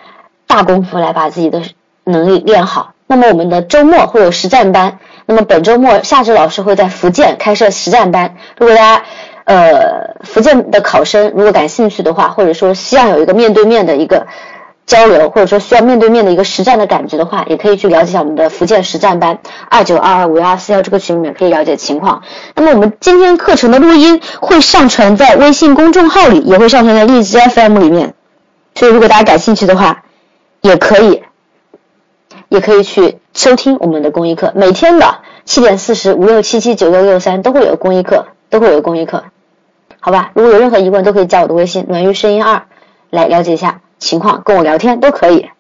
大功夫来把自己的能力练好。那么我们的周末会有实战班，那么本周末夏至老师会在福建开设实战班。如果大家呃福建的考生如果感兴趣的话，或者说希望有一个面对面的一个。交流或者说需要面对面的一个实战的感觉的话，也可以去了解一下我们的福建实战班二九二二五幺二四幺这个群里面可以了解情况。那么我们今天课程的录音会上传在微信公众号里，也会上传在荔枝 FM 里面。所以如果大家感兴趣的话，也可以，也可以去收听我们的公益课。每天的七点四十五六七七九六六三都会有公益课，都会有公益课，好吧？如果有任何疑问，都可以加我的微信暖玉声音二来了解一下。情况跟我聊天都可以。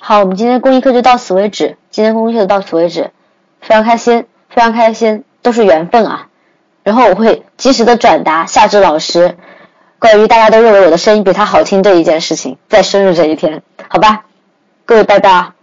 好，我们今天公益课就到此为止。今天公益课就到此为止，非常开心，非常开心，都是缘分啊。然后我会及时的转达夏至老师关于大家都认为我的声音比他好听这一件事情，在生日这一天，好吧？各位拜拜。